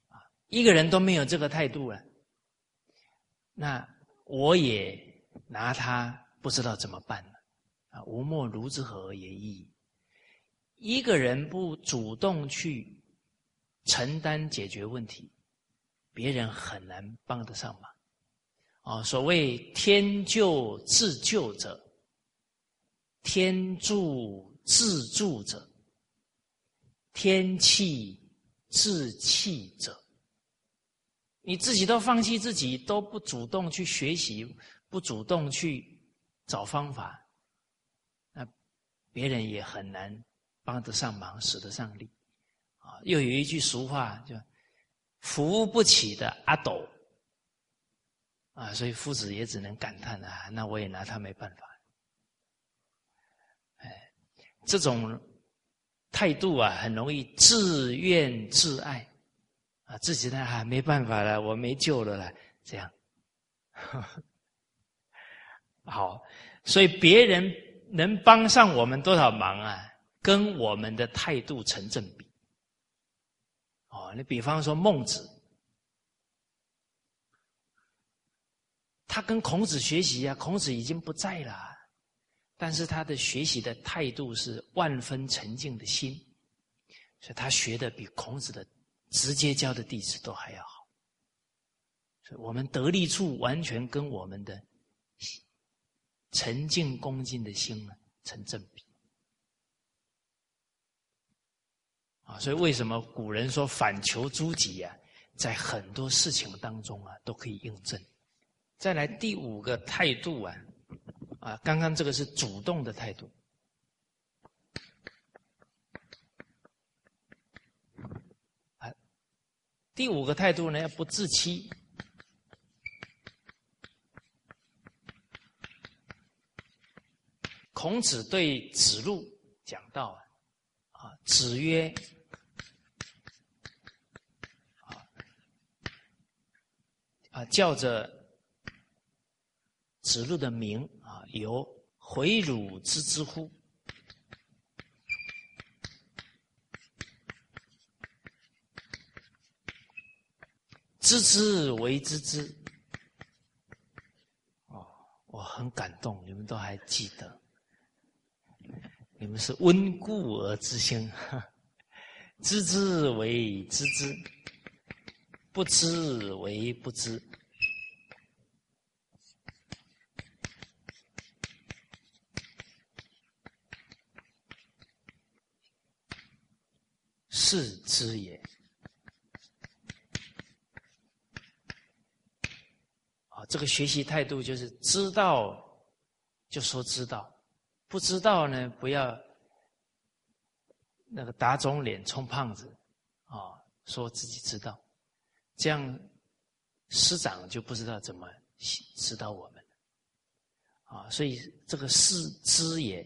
啊，一个人都没有这个态度了，那我也拿他不知道怎么办了。啊，无莫如之何也已。一个人不主动去承担解决问题，别人很难帮得上忙。啊，所谓天救自救者，天助自助者，天弃自弃者。你自己都放弃自己，都不主动去学习，不主动去找方法。别人也很难帮得上忙，使得上力，啊！又有一句俗话叫“扶不起的阿斗”，啊，所以夫子也只能感叹啊，那我也拿他没办法。哎，这种态度啊，很容易自怨自艾，啊，自己呢啊没办法了，我没救了了，这样。好，所以别人。能帮上我们多少忙啊？跟我们的态度成正比。哦，你比方说孟子，他跟孔子学习啊，孔子已经不在了，但是他的学习的态度是万分沉静的心，所以他学的比孔子的直接教的弟子都还要好。所以我们得力处完全跟我们的。沉静恭敬的心呢，成正比啊！所以为什么古人说反求诸己啊，在很多事情当中啊，都可以印证。再来第五个态度啊，啊，刚刚这个是主动的态度啊，第五个态度呢，要不自欺。孔子对子路讲道啊，子曰。啊，啊叫着子路的名啊，有回汝之之乎？知之为知之。哦，我很感动，你们都还记得，你们是温故而知新，知之为知之。不知为不知，是知也。啊，这个学习态度就是知道就说知道，不知道呢不要那个打肿脸充胖子啊，说自己知道。这样，师长就不知道怎么指导我们。啊，所以这个师知也，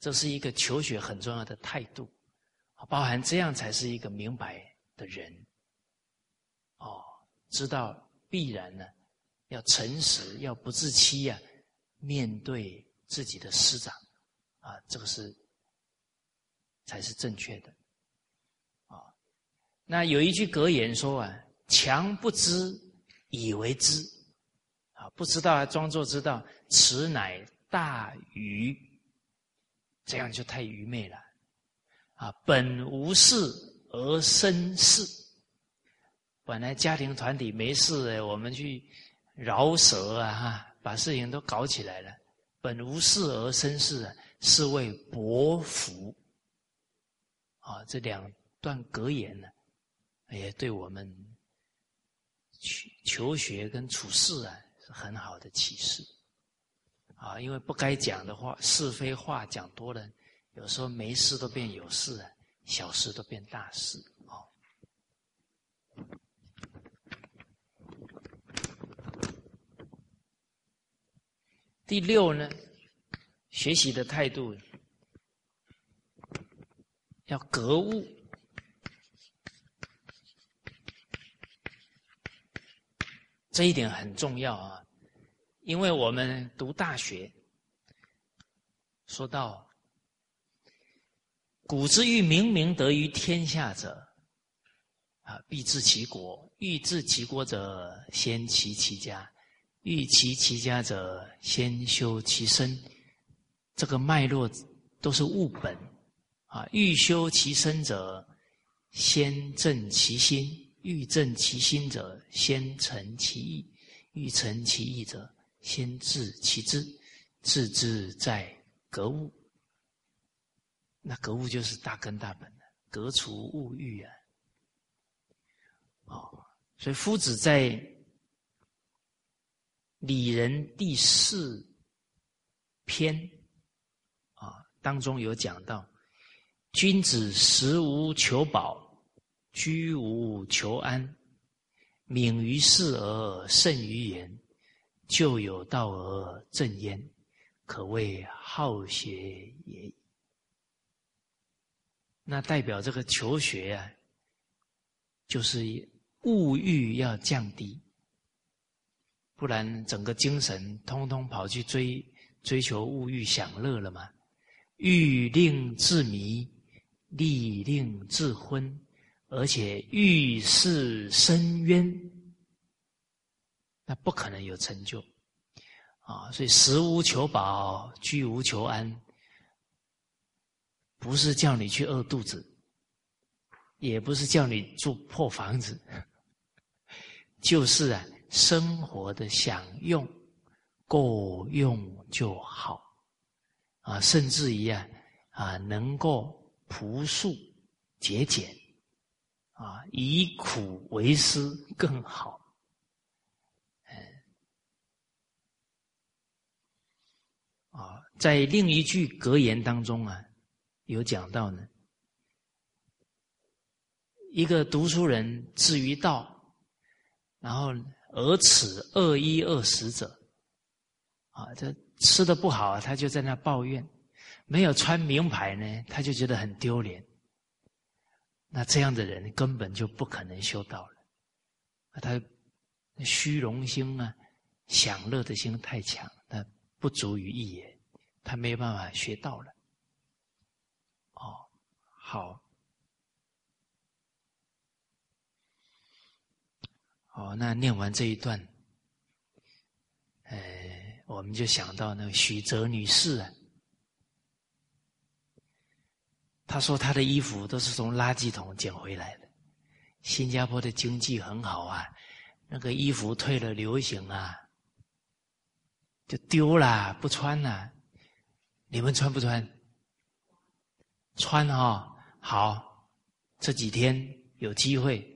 这是一个求学很重要的态度，包含这样才是一个明白的人，哦，知道必然呢，要诚实，要不自欺呀，面对自己的师长，啊，这个是才是正确的，啊，那有一句格言说啊。强不知以为知，啊，不知道还装作知道，此乃大愚。这样就太愚昧了，啊，本无事而生事。本来家庭团体没事，我们去饶舌啊，哈，把事情都搞起来了。本无事而生事，是谓薄福。啊，这两段格言呢，也对我们。求求学跟处事啊，是很好的启示啊！因为不该讲的话，是非话讲多了，有时候没事都变有事啊，小事都变大事啊。第六呢，学习的态度要格物。这一点很重要啊，因为我们读大学，说到“古之欲明明德于天下者，啊，必治其国；欲治其国者，先齐其家；欲齐其家者，先修其身。”这个脉络都是物本啊。欲修其身者，先正其心。欲正其心者，先诚其意；欲诚其意者，先治其知。治之在格物。那格物就是大根大本的，格除物欲啊！哦，所以夫子在《礼仁》第四篇啊当中有讲到：君子食无求饱。居无求安，敏于事而慎于言，就有道而正焉，可谓好学也。那代表这个求学啊，就是物欲要降低，不然整个精神通通跑去追追求物欲享乐了嘛。欲令自迷，利令自昏。而且遇事深渊，那不可能有成就啊！所以食无求饱，居无求安，不是叫你去饿肚子，也不是叫你住破房子，就是啊，生活的享用够用就好啊，甚至于啊啊，能够朴素节俭。啊，以苦为师更好。啊，在另一句格言当中啊，有讲到呢，一个读书人至于道，然后而此恶一恶十者，啊，这吃的不好，他就在那抱怨；没有穿名牌呢，他就觉得很丢脸。那这样的人根本就不可能修道了。他虚荣心啊、享乐的心太强，那不足于一也，他没有办法学道了。哦，好，哦，那念完这一段，呃，我们就想到那个许哲女士啊。他说：“他的衣服都是从垃圾桶捡回来的。新加坡的经济很好啊，那个衣服退了流行啊，就丢了不穿了。你们穿不穿？穿哈好，这几天有机会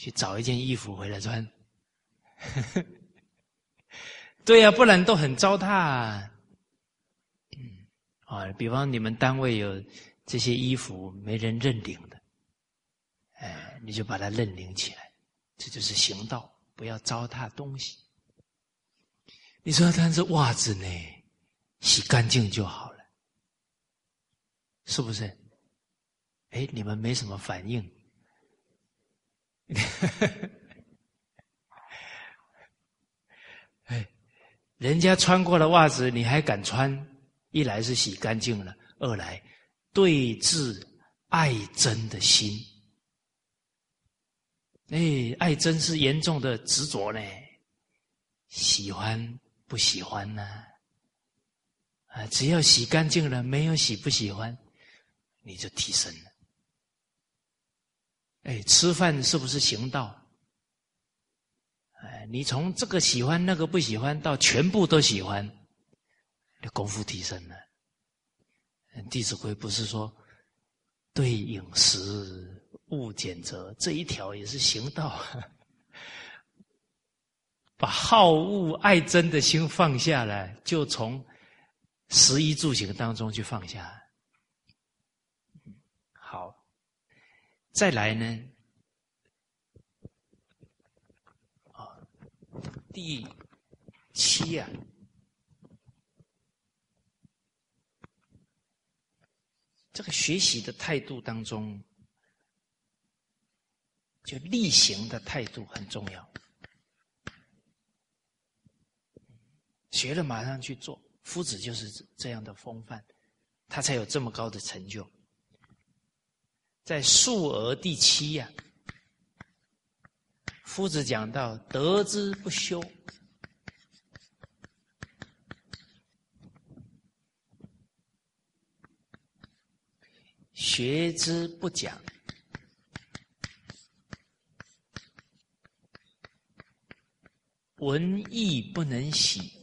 去找一件衣服回来穿。对呀，不然都很糟蹋。嗯，啊，比方你们单位有。”这些衣服没人认领的，哎，你就把它认领起来，这就是行道，不要糟蹋东西。你说，但是袜子呢，洗干净就好了，是不是？哎，你们没什么反应。哎，人家穿过的袜子你还敢穿？一来是洗干净了，二来。对治爱憎的心，哎，爱憎是严重的执着呢，喜欢不喜欢呢？啊，只要洗干净了，没有喜不喜欢，你就提升了。哎，吃饭是不是行道？哎，你从这个喜欢那个不喜欢，到全部都喜欢，功夫提升了。《弟子规》不是说对饮食勿拣择这一条也是行道，把好恶爱憎的心放下来，就从食衣住行当中去放下。好，再来呢？啊，第七啊。这个学习的态度当中，就例行的态度很重要。学了马上去做，夫子就是这样的风范，他才有这么高的成就。在述而第七呀，夫子讲到得之不修。学之不讲，文艺不能喜，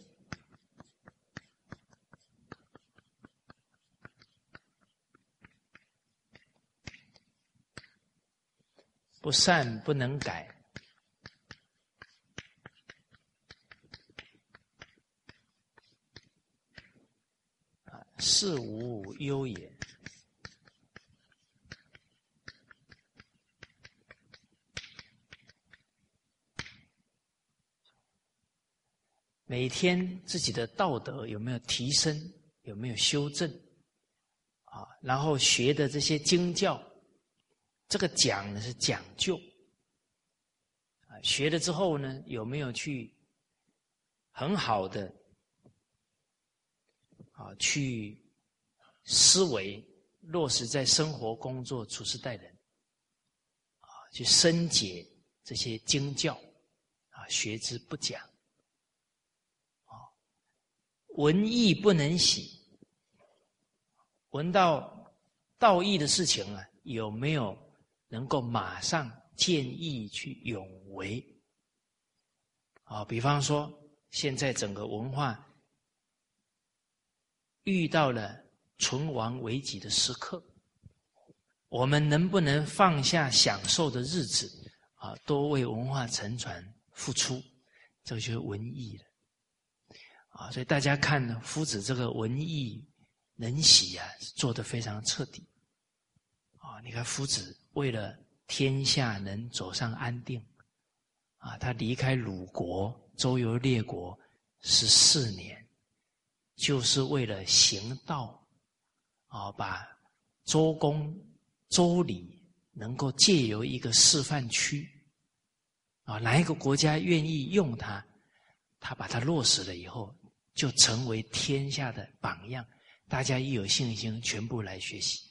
不善不能改，啊，事无忧也。每天自己的道德有没有提升，有没有修正？啊，然后学的这些经教，这个讲呢是讲究，啊，学了之后呢有没有去很好的啊去思维落实在生活、工作、处事待人，啊，去深解这些经教，啊，学之不讲。啊，文义不能喜，闻到道义的事情啊，有没有能够马上见义去勇为？啊，比方说，现在整个文化遇到了存亡危急的时刻，我们能不能放下享受的日子啊，多为文化沉船付出？这就是文艺了。啊，所以大家看，夫子这个文艺能喜啊，做的非常彻底。你看夫子为了天下能走上安定，啊，他离开鲁国，周游列国十四年，就是为了行道，啊，把周公、周礼能够借由一个示范区，啊，哪一个国家愿意用它，他把它落实了以后，就成为天下的榜样。大家一有信心，全部来学习。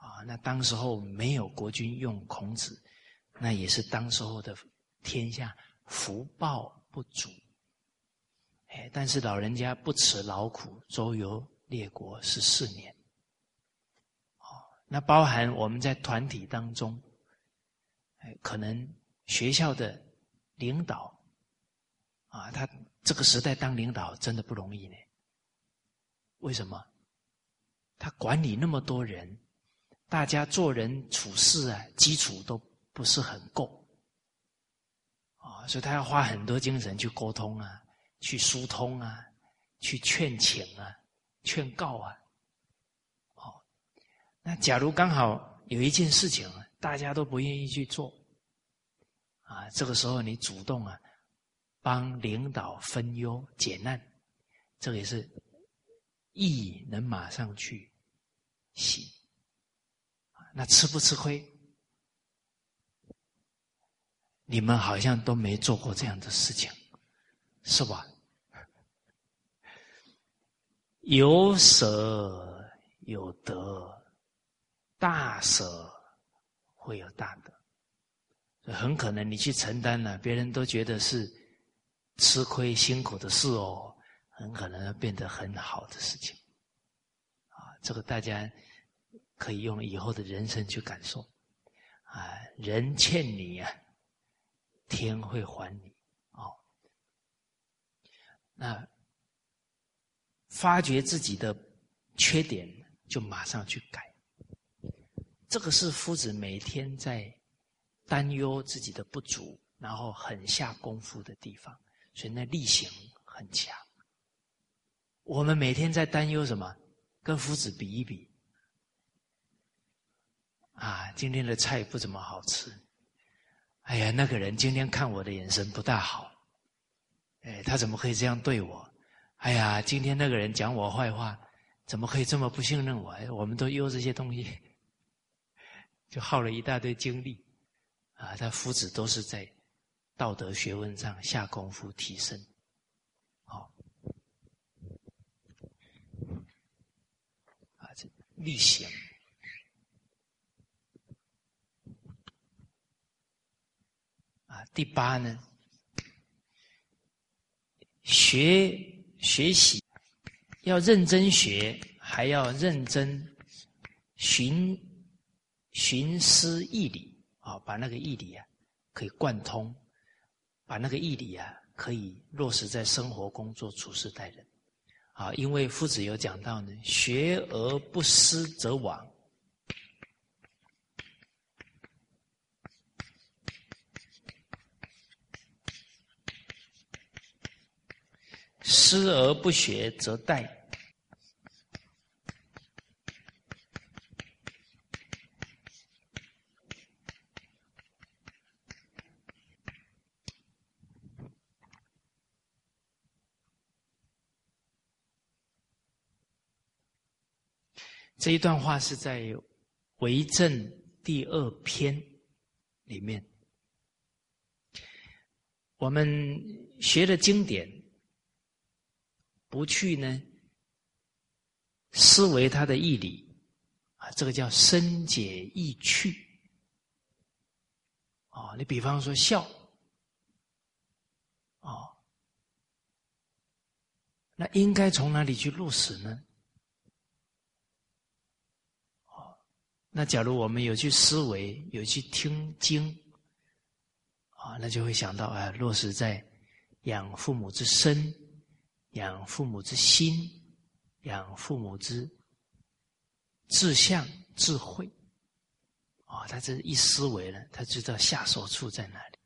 啊，那当时候没有国君用孔子，那也是当时候的天下福报不足。哎，但是老人家不辞劳苦，周游列国十四年。哦，那包含我们在团体当中，哎，可能学校的领导，啊，他这个时代当领导真的不容易呢。为什么？他管理那么多人，大家做人处事啊，基础都不是很够，啊，所以他要花很多精神去沟通啊。去疏通啊，去劝请啊，劝告啊，哦，那假如刚好有一件事情，大家都不愿意去做，啊，这个时候你主动啊，帮领导分忧解难，这个也是义能马上去行，那吃不吃亏？你们好像都没做过这样的事情，是吧？有舍有得，大舍会有大得。很可能你去承担了，别人都觉得是吃亏辛苦的事哦，很可能变得很好的事情。啊，这个大家可以用以后的人生去感受。啊，人欠你呀，天会还你。哦，那。发觉自己的缺点，就马上去改。这个是夫子每天在担忧自己的不足，然后很下功夫的地方，所以那力行很强。我们每天在担忧什么？跟夫子比一比。啊，今天的菜不怎么好吃。哎呀，那个人今天看我的眼神不大好。哎，他怎么可以这样对我？哎呀，今天那个人讲我坏话，怎么可以这么不信任我？我们都忧这些东西，就耗了一大堆精力啊！他夫子都是在道德学问上下功夫提升，好啊，这力行第八呢，学。学习要认真学，还要认真寻寻思义理啊，把那个义理啊可以贯通，把那个义理啊可以落实在生活、工作、处事、待人啊。因为夫子有讲到呢，学而不思则罔。思而不学则殆。这一段话是在《为政》第二篇里面，我们学的经典。不去呢，思维他的义理啊，这个叫深解义趣。哦，你比方说孝，哦，那应该从哪里去落实呢？哦，那假如我们有去思维，有去听经，啊，那就会想到啊，落实在养父母之身。养父母之心，养父母之志向、智慧，啊，他这一思维呢，他知道下手处在哪里。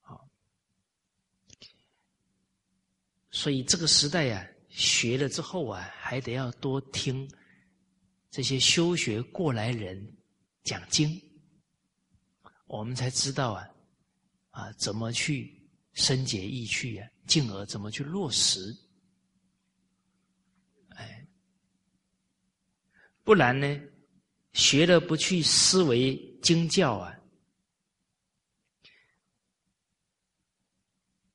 好，所以这个时代呀，学了之后啊，还得要多听这些修学过来人讲经，我们才知道啊，啊，怎么去深解意趣啊，进而怎么去落实？哎，不然呢，学了不去思维经教啊，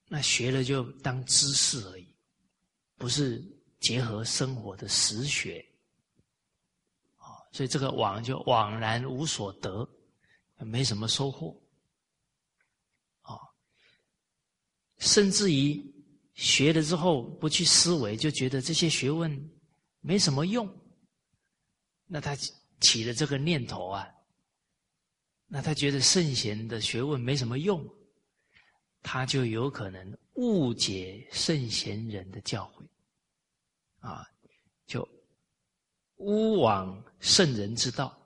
那学了就当知识而已，不是结合生活的实学。所以这个往就枉然无所得，没什么收获，啊，甚至于学了之后不去思维，就觉得这些学问没什么用，那他起了这个念头啊，那他觉得圣贤的学问没什么用，他就有可能误解圣贤人的教诲，啊，就。勿往圣人之道啊！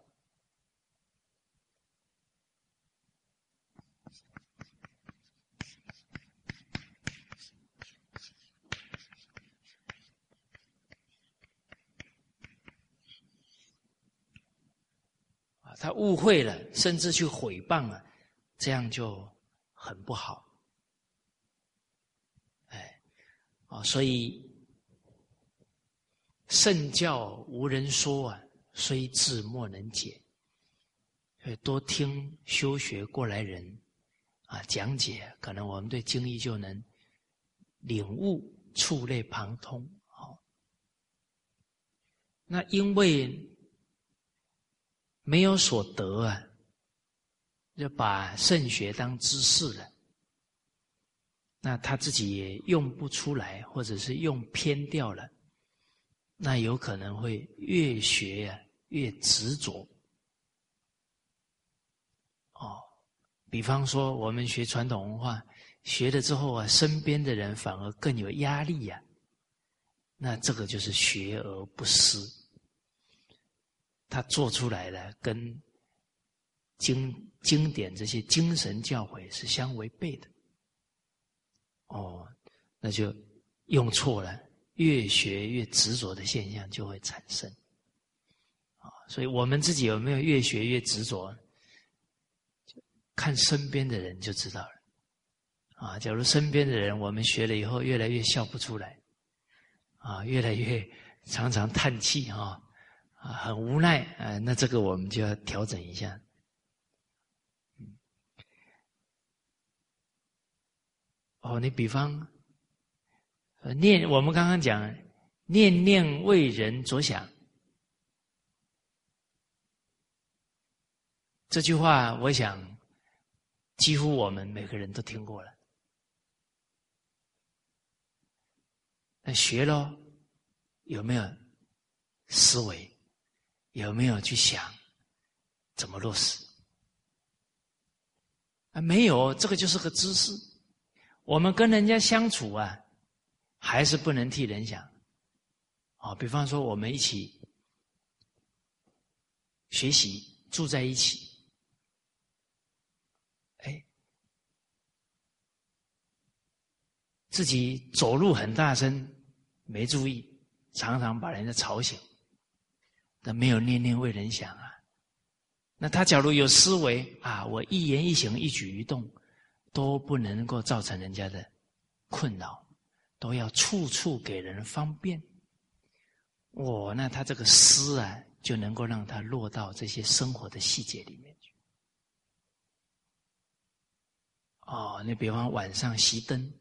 他误会了，甚至去毁谤了，这样就很不好。哎，啊，所以。圣教无人说啊，虽智莫能解。多听修学过来人啊讲解，可能我们对经义就能领悟、触类旁通。好，那因为没有所得啊，就把圣学当知识了，那他自己也用不出来，或者是用偏掉了。那有可能会越学呀越执着，哦，比方说我们学传统文化，学了之后啊，身边的人反而更有压力呀。那这个就是学而不思，他做出来的跟经经典这些精神教诲是相违背的。哦，那就用错了。越学越执着的现象就会产生，啊，所以我们自己有没有越学越执着？看身边的人就知道了，啊，假如身边的人我们学了以后越来越笑不出来，啊，越来越常常叹气啊，很无奈啊，那这个我们就要调整一下。哦，你比方。念我们刚刚讲，念念为人着想，这句话，我想几乎我们每个人都听过了。那学了有没有思维？有没有去想怎么落实？啊，没有，这个就是个知识。我们跟人家相处啊。还是不能替人想，啊，比方说我们一起学习，住在一起，哎，自己走路很大声，没注意，常常把人家吵醒，那没有念念为人想啊。那他假如有思维啊，我一言一行、一举一动，都不能够造成人家的困扰。都要处处给人方便，哦，那他这个思啊，就能够让他落到这些生活的细节里面去。哦，你比方晚上熄灯，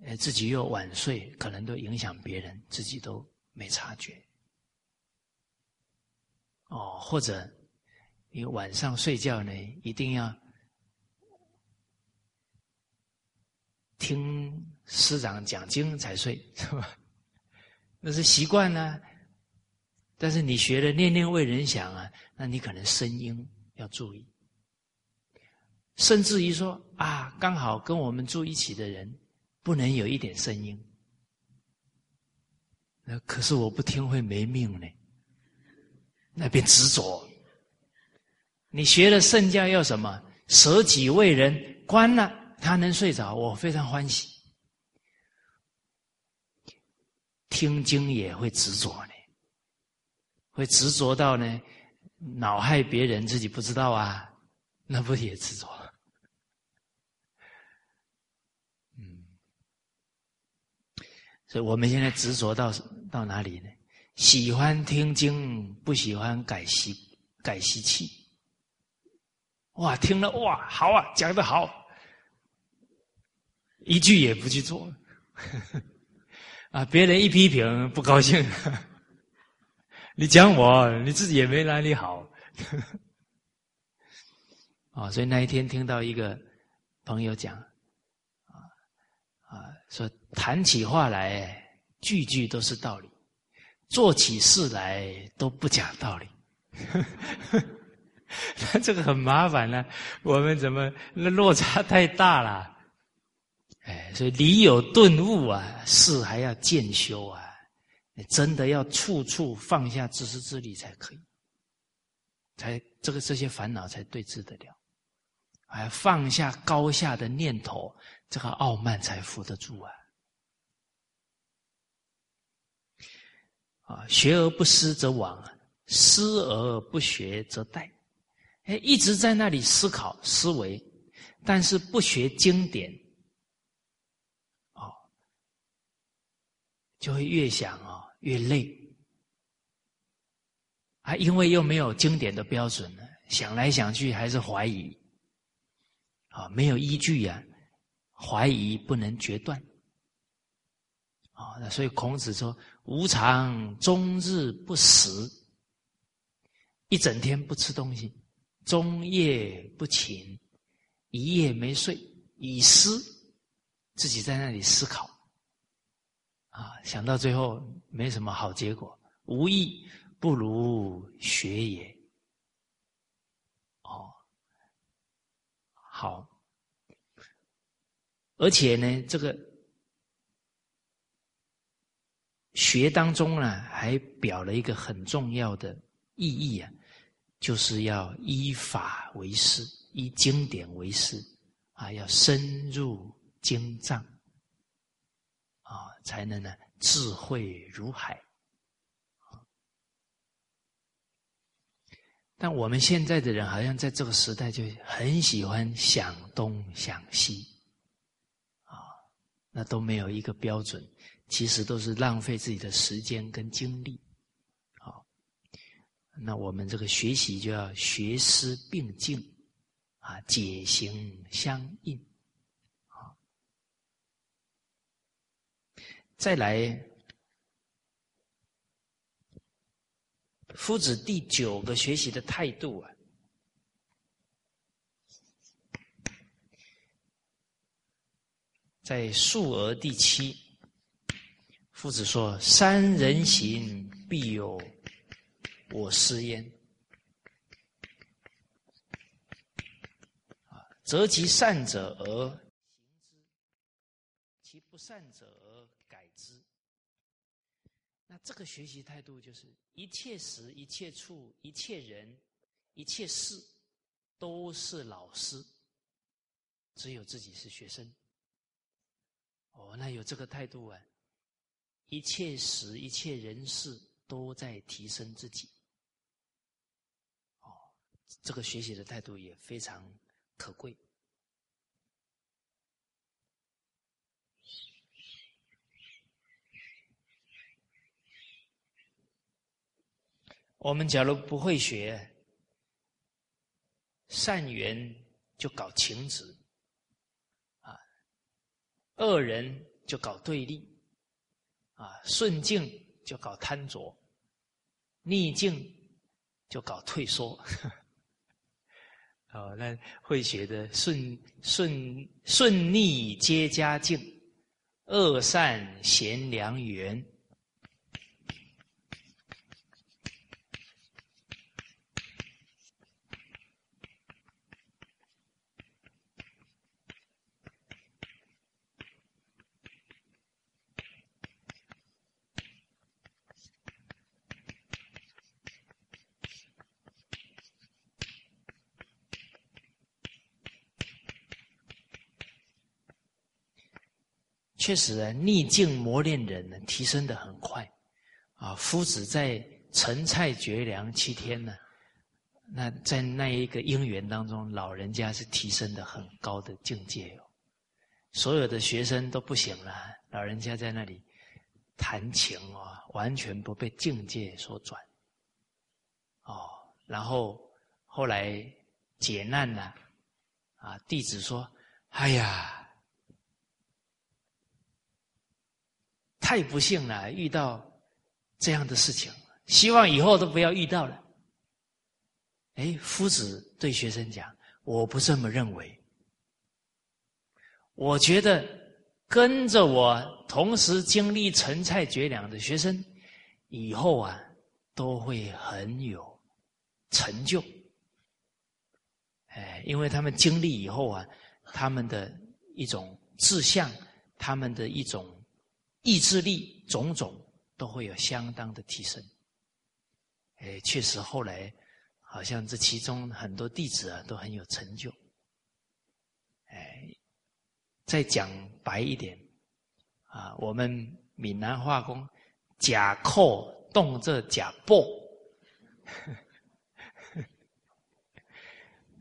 呃，自己又晚睡，可能都影响别人，自己都没察觉。哦，或者你晚上睡觉呢，一定要。听师长讲经才睡，是吧？那是习惯呢。但是你学了念念为人想啊，那你可能声音要注意。甚至于说啊，刚好跟我们住一起的人不能有一点声音。那可是我不听会没命呢。那边执着。你学了圣教要什么？舍己为人，关了。他能睡着，我非常欢喜。听经也会执着呢，会执着到呢，恼害别人，自己不知道啊，那不也执着？嗯所以我们现在执着到到哪里呢？喜欢听经，不喜欢改习改习气。哇，听了哇，好啊，讲的好，一句也不去做。啊，别人一批评不高兴，你讲我，你自己也没哪里好。啊，所以那一天听到一个朋友讲，啊啊，说谈起话来句句都是道理，做起事来都不讲道理。那这个很麻烦呢，我们怎么那落差太大了？哎，所以理有顿悟啊，事还要渐修啊，你真的要处处放下自私自利才可以，才这个这些烦恼才对治得了，还放下高下的念头，这个傲慢才扶得住啊！啊，学而不思则罔，思而不学则殆。哎，一直在那里思考思维，但是不学经典。就会越想啊越累，啊，因为又没有经典的标准呢，想来想去还是怀疑，啊，没有依据呀，怀疑不能决断，啊，那所以孔子说：“无常，终日不食，一整天不吃东西，终夜不寝，一夜没睡，以思自己在那里思考。”啊，想到最后没什么好结果，无益不如学也。哦，好，而且呢，这个学当中呢，还表了一个很重要的意义啊，就是要依法为师，依经典为师，啊，要深入经藏。啊，才能呢智慧如海。但我们现在的人好像在这个时代就很喜欢想东想西，啊，那都没有一个标准，其实都是浪费自己的时间跟精力。好，那我们这个学习就要学思并进，啊，解行相应。再来，夫子第九个学习的态度啊，在述而第七，夫子说：“三人行，必有我师焉。啊，择其善者而行之，其不善者而改之。”那这个学习态度就是一切时、一切处、一切人、一切事，都是老师，只有自己是学生。哦，那有这个态度啊，一切时、一切人事都在提升自己。哦，这个学习的态度也非常可贵。我们假如不会学善缘，就搞情执；啊，恶人就搞对立；啊，顺境就搞贪着；逆境就搞退缩。哦，那会学的顺顺顺逆皆佳境，恶善贤良缘。确实啊，逆境磨练人呢，提升的很快。啊，夫子在陈蔡绝粮七天呢，那在那一个因缘当中，老人家是提升的很高的境界哦。所有的学生都不行了，老人家在那里弹琴啊，完全不被境界所转。哦，然后后来解难了，啊，弟子说：“哎呀，太不幸了，遇到这样的事情，希望以后都不要遇到了。”哎，夫子对学生讲：“我不这么认为，我觉得跟着我同时经历陈菜绝粮的学生，以后啊都会很有成就。哎，因为他们经历以后啊，他们的一种志向，他们的一种意志力，种种都会有相当的提升。哎，确实后来。”好像这其中很多弟子啊都很有成就，哎，再讲白一点，啊，我们闽南话工“假扣动这假破”，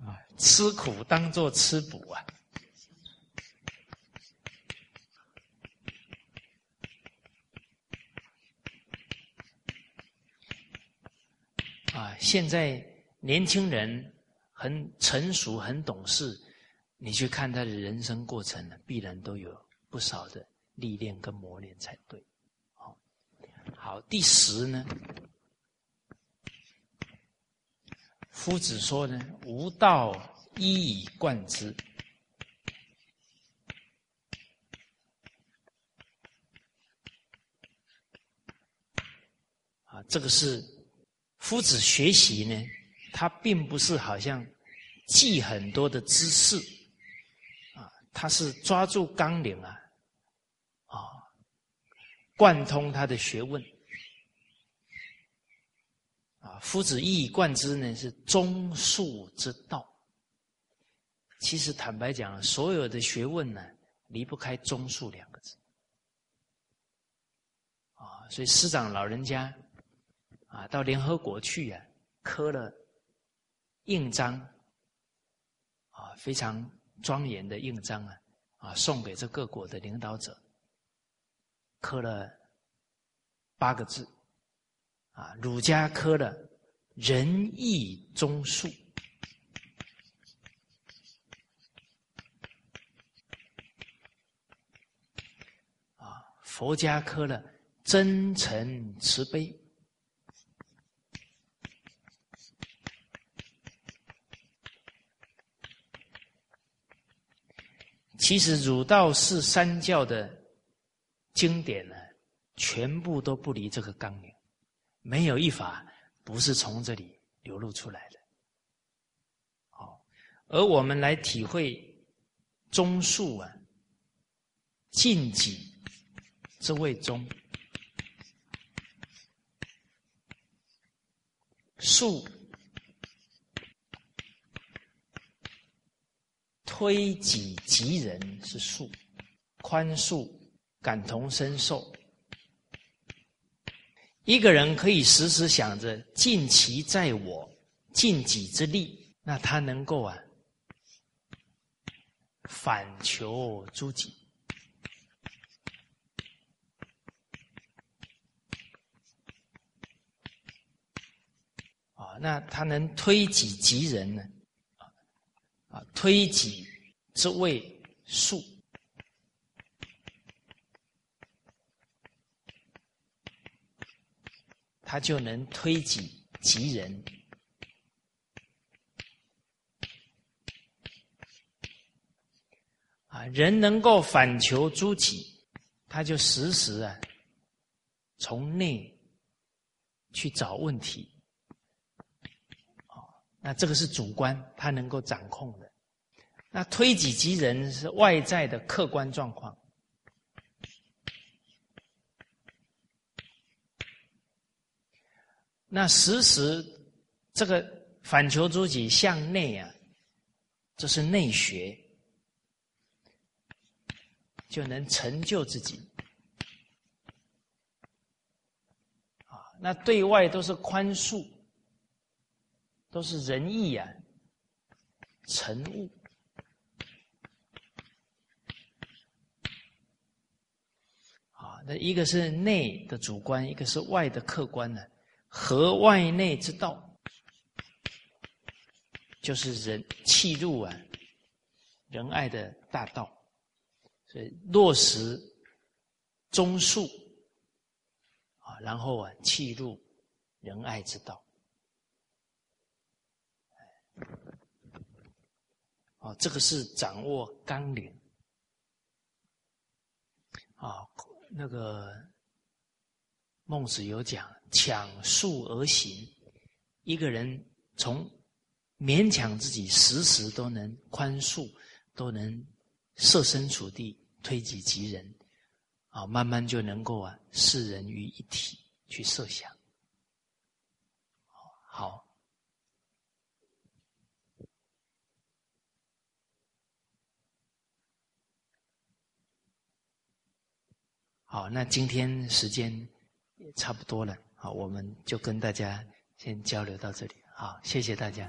啊，吃苦当做吃补啊。啊，现在。年轻人很成熟、很懂事，你去看他的人生过程呢，必然都有不少的历练跟磨练才对。好，好，第十呢，夫子说呢，无道一以贯之。啊，这个是夫子学习呢。他并不是好像记很多的知识啊，他是抓住纲领啊，啊，贯通他的学问啊。夫子一以贯之呢，是中术之道。其实坦白讲，所有的学问呢，离不开中术两个字啊。所以师长老人家啊，到联合国去啊，刻了。印章啊，非常庄严的印章啊，啊，送给这各国的领导者，刻了八个字，啊，儒家刻了仁义忠恕，啊，佛家刻了真诚慈悲。其实儒道释三教的经典呢，全部都不离这个纲领，没有一法不是从这里流露出来的。好，而我们来体会中术啊，尽己之谓中，术。推己及人是恕，宽恕、感同身受。一个人可以时时想着尽其在我、尽己之力，那他能够啊反求诸己啊，那他能推己及人呢？啊，推己。之谓术，他就能推己及人啊！人能够反求诸己，他就时时啊从内去找问题啊。那这个是主观，他能够掌控的。那推己及人是外在的客观状况，那时时这个反求诸己向内啊，这是内学，就能成就自己啊。那对外都是宽恕，都是仁义啊，成物。那一个是内的主观，一个是外的客观呢。合外内之道，就是人契入啊仁爱的大道，所以落实忠恕啊，然后啊气入仁爱之道。哦，这个是掌握纲领啊。那个孟子有讲：“强速而行。”一个人从勉强自己，时时都能宽恕，都能设身处地、推己及人，啊，慢慢就能够啊，视人于一体去设想。好。好，那今天时间也差不多了，好，我们就跟大家先交流到这里，好，谢谢大家。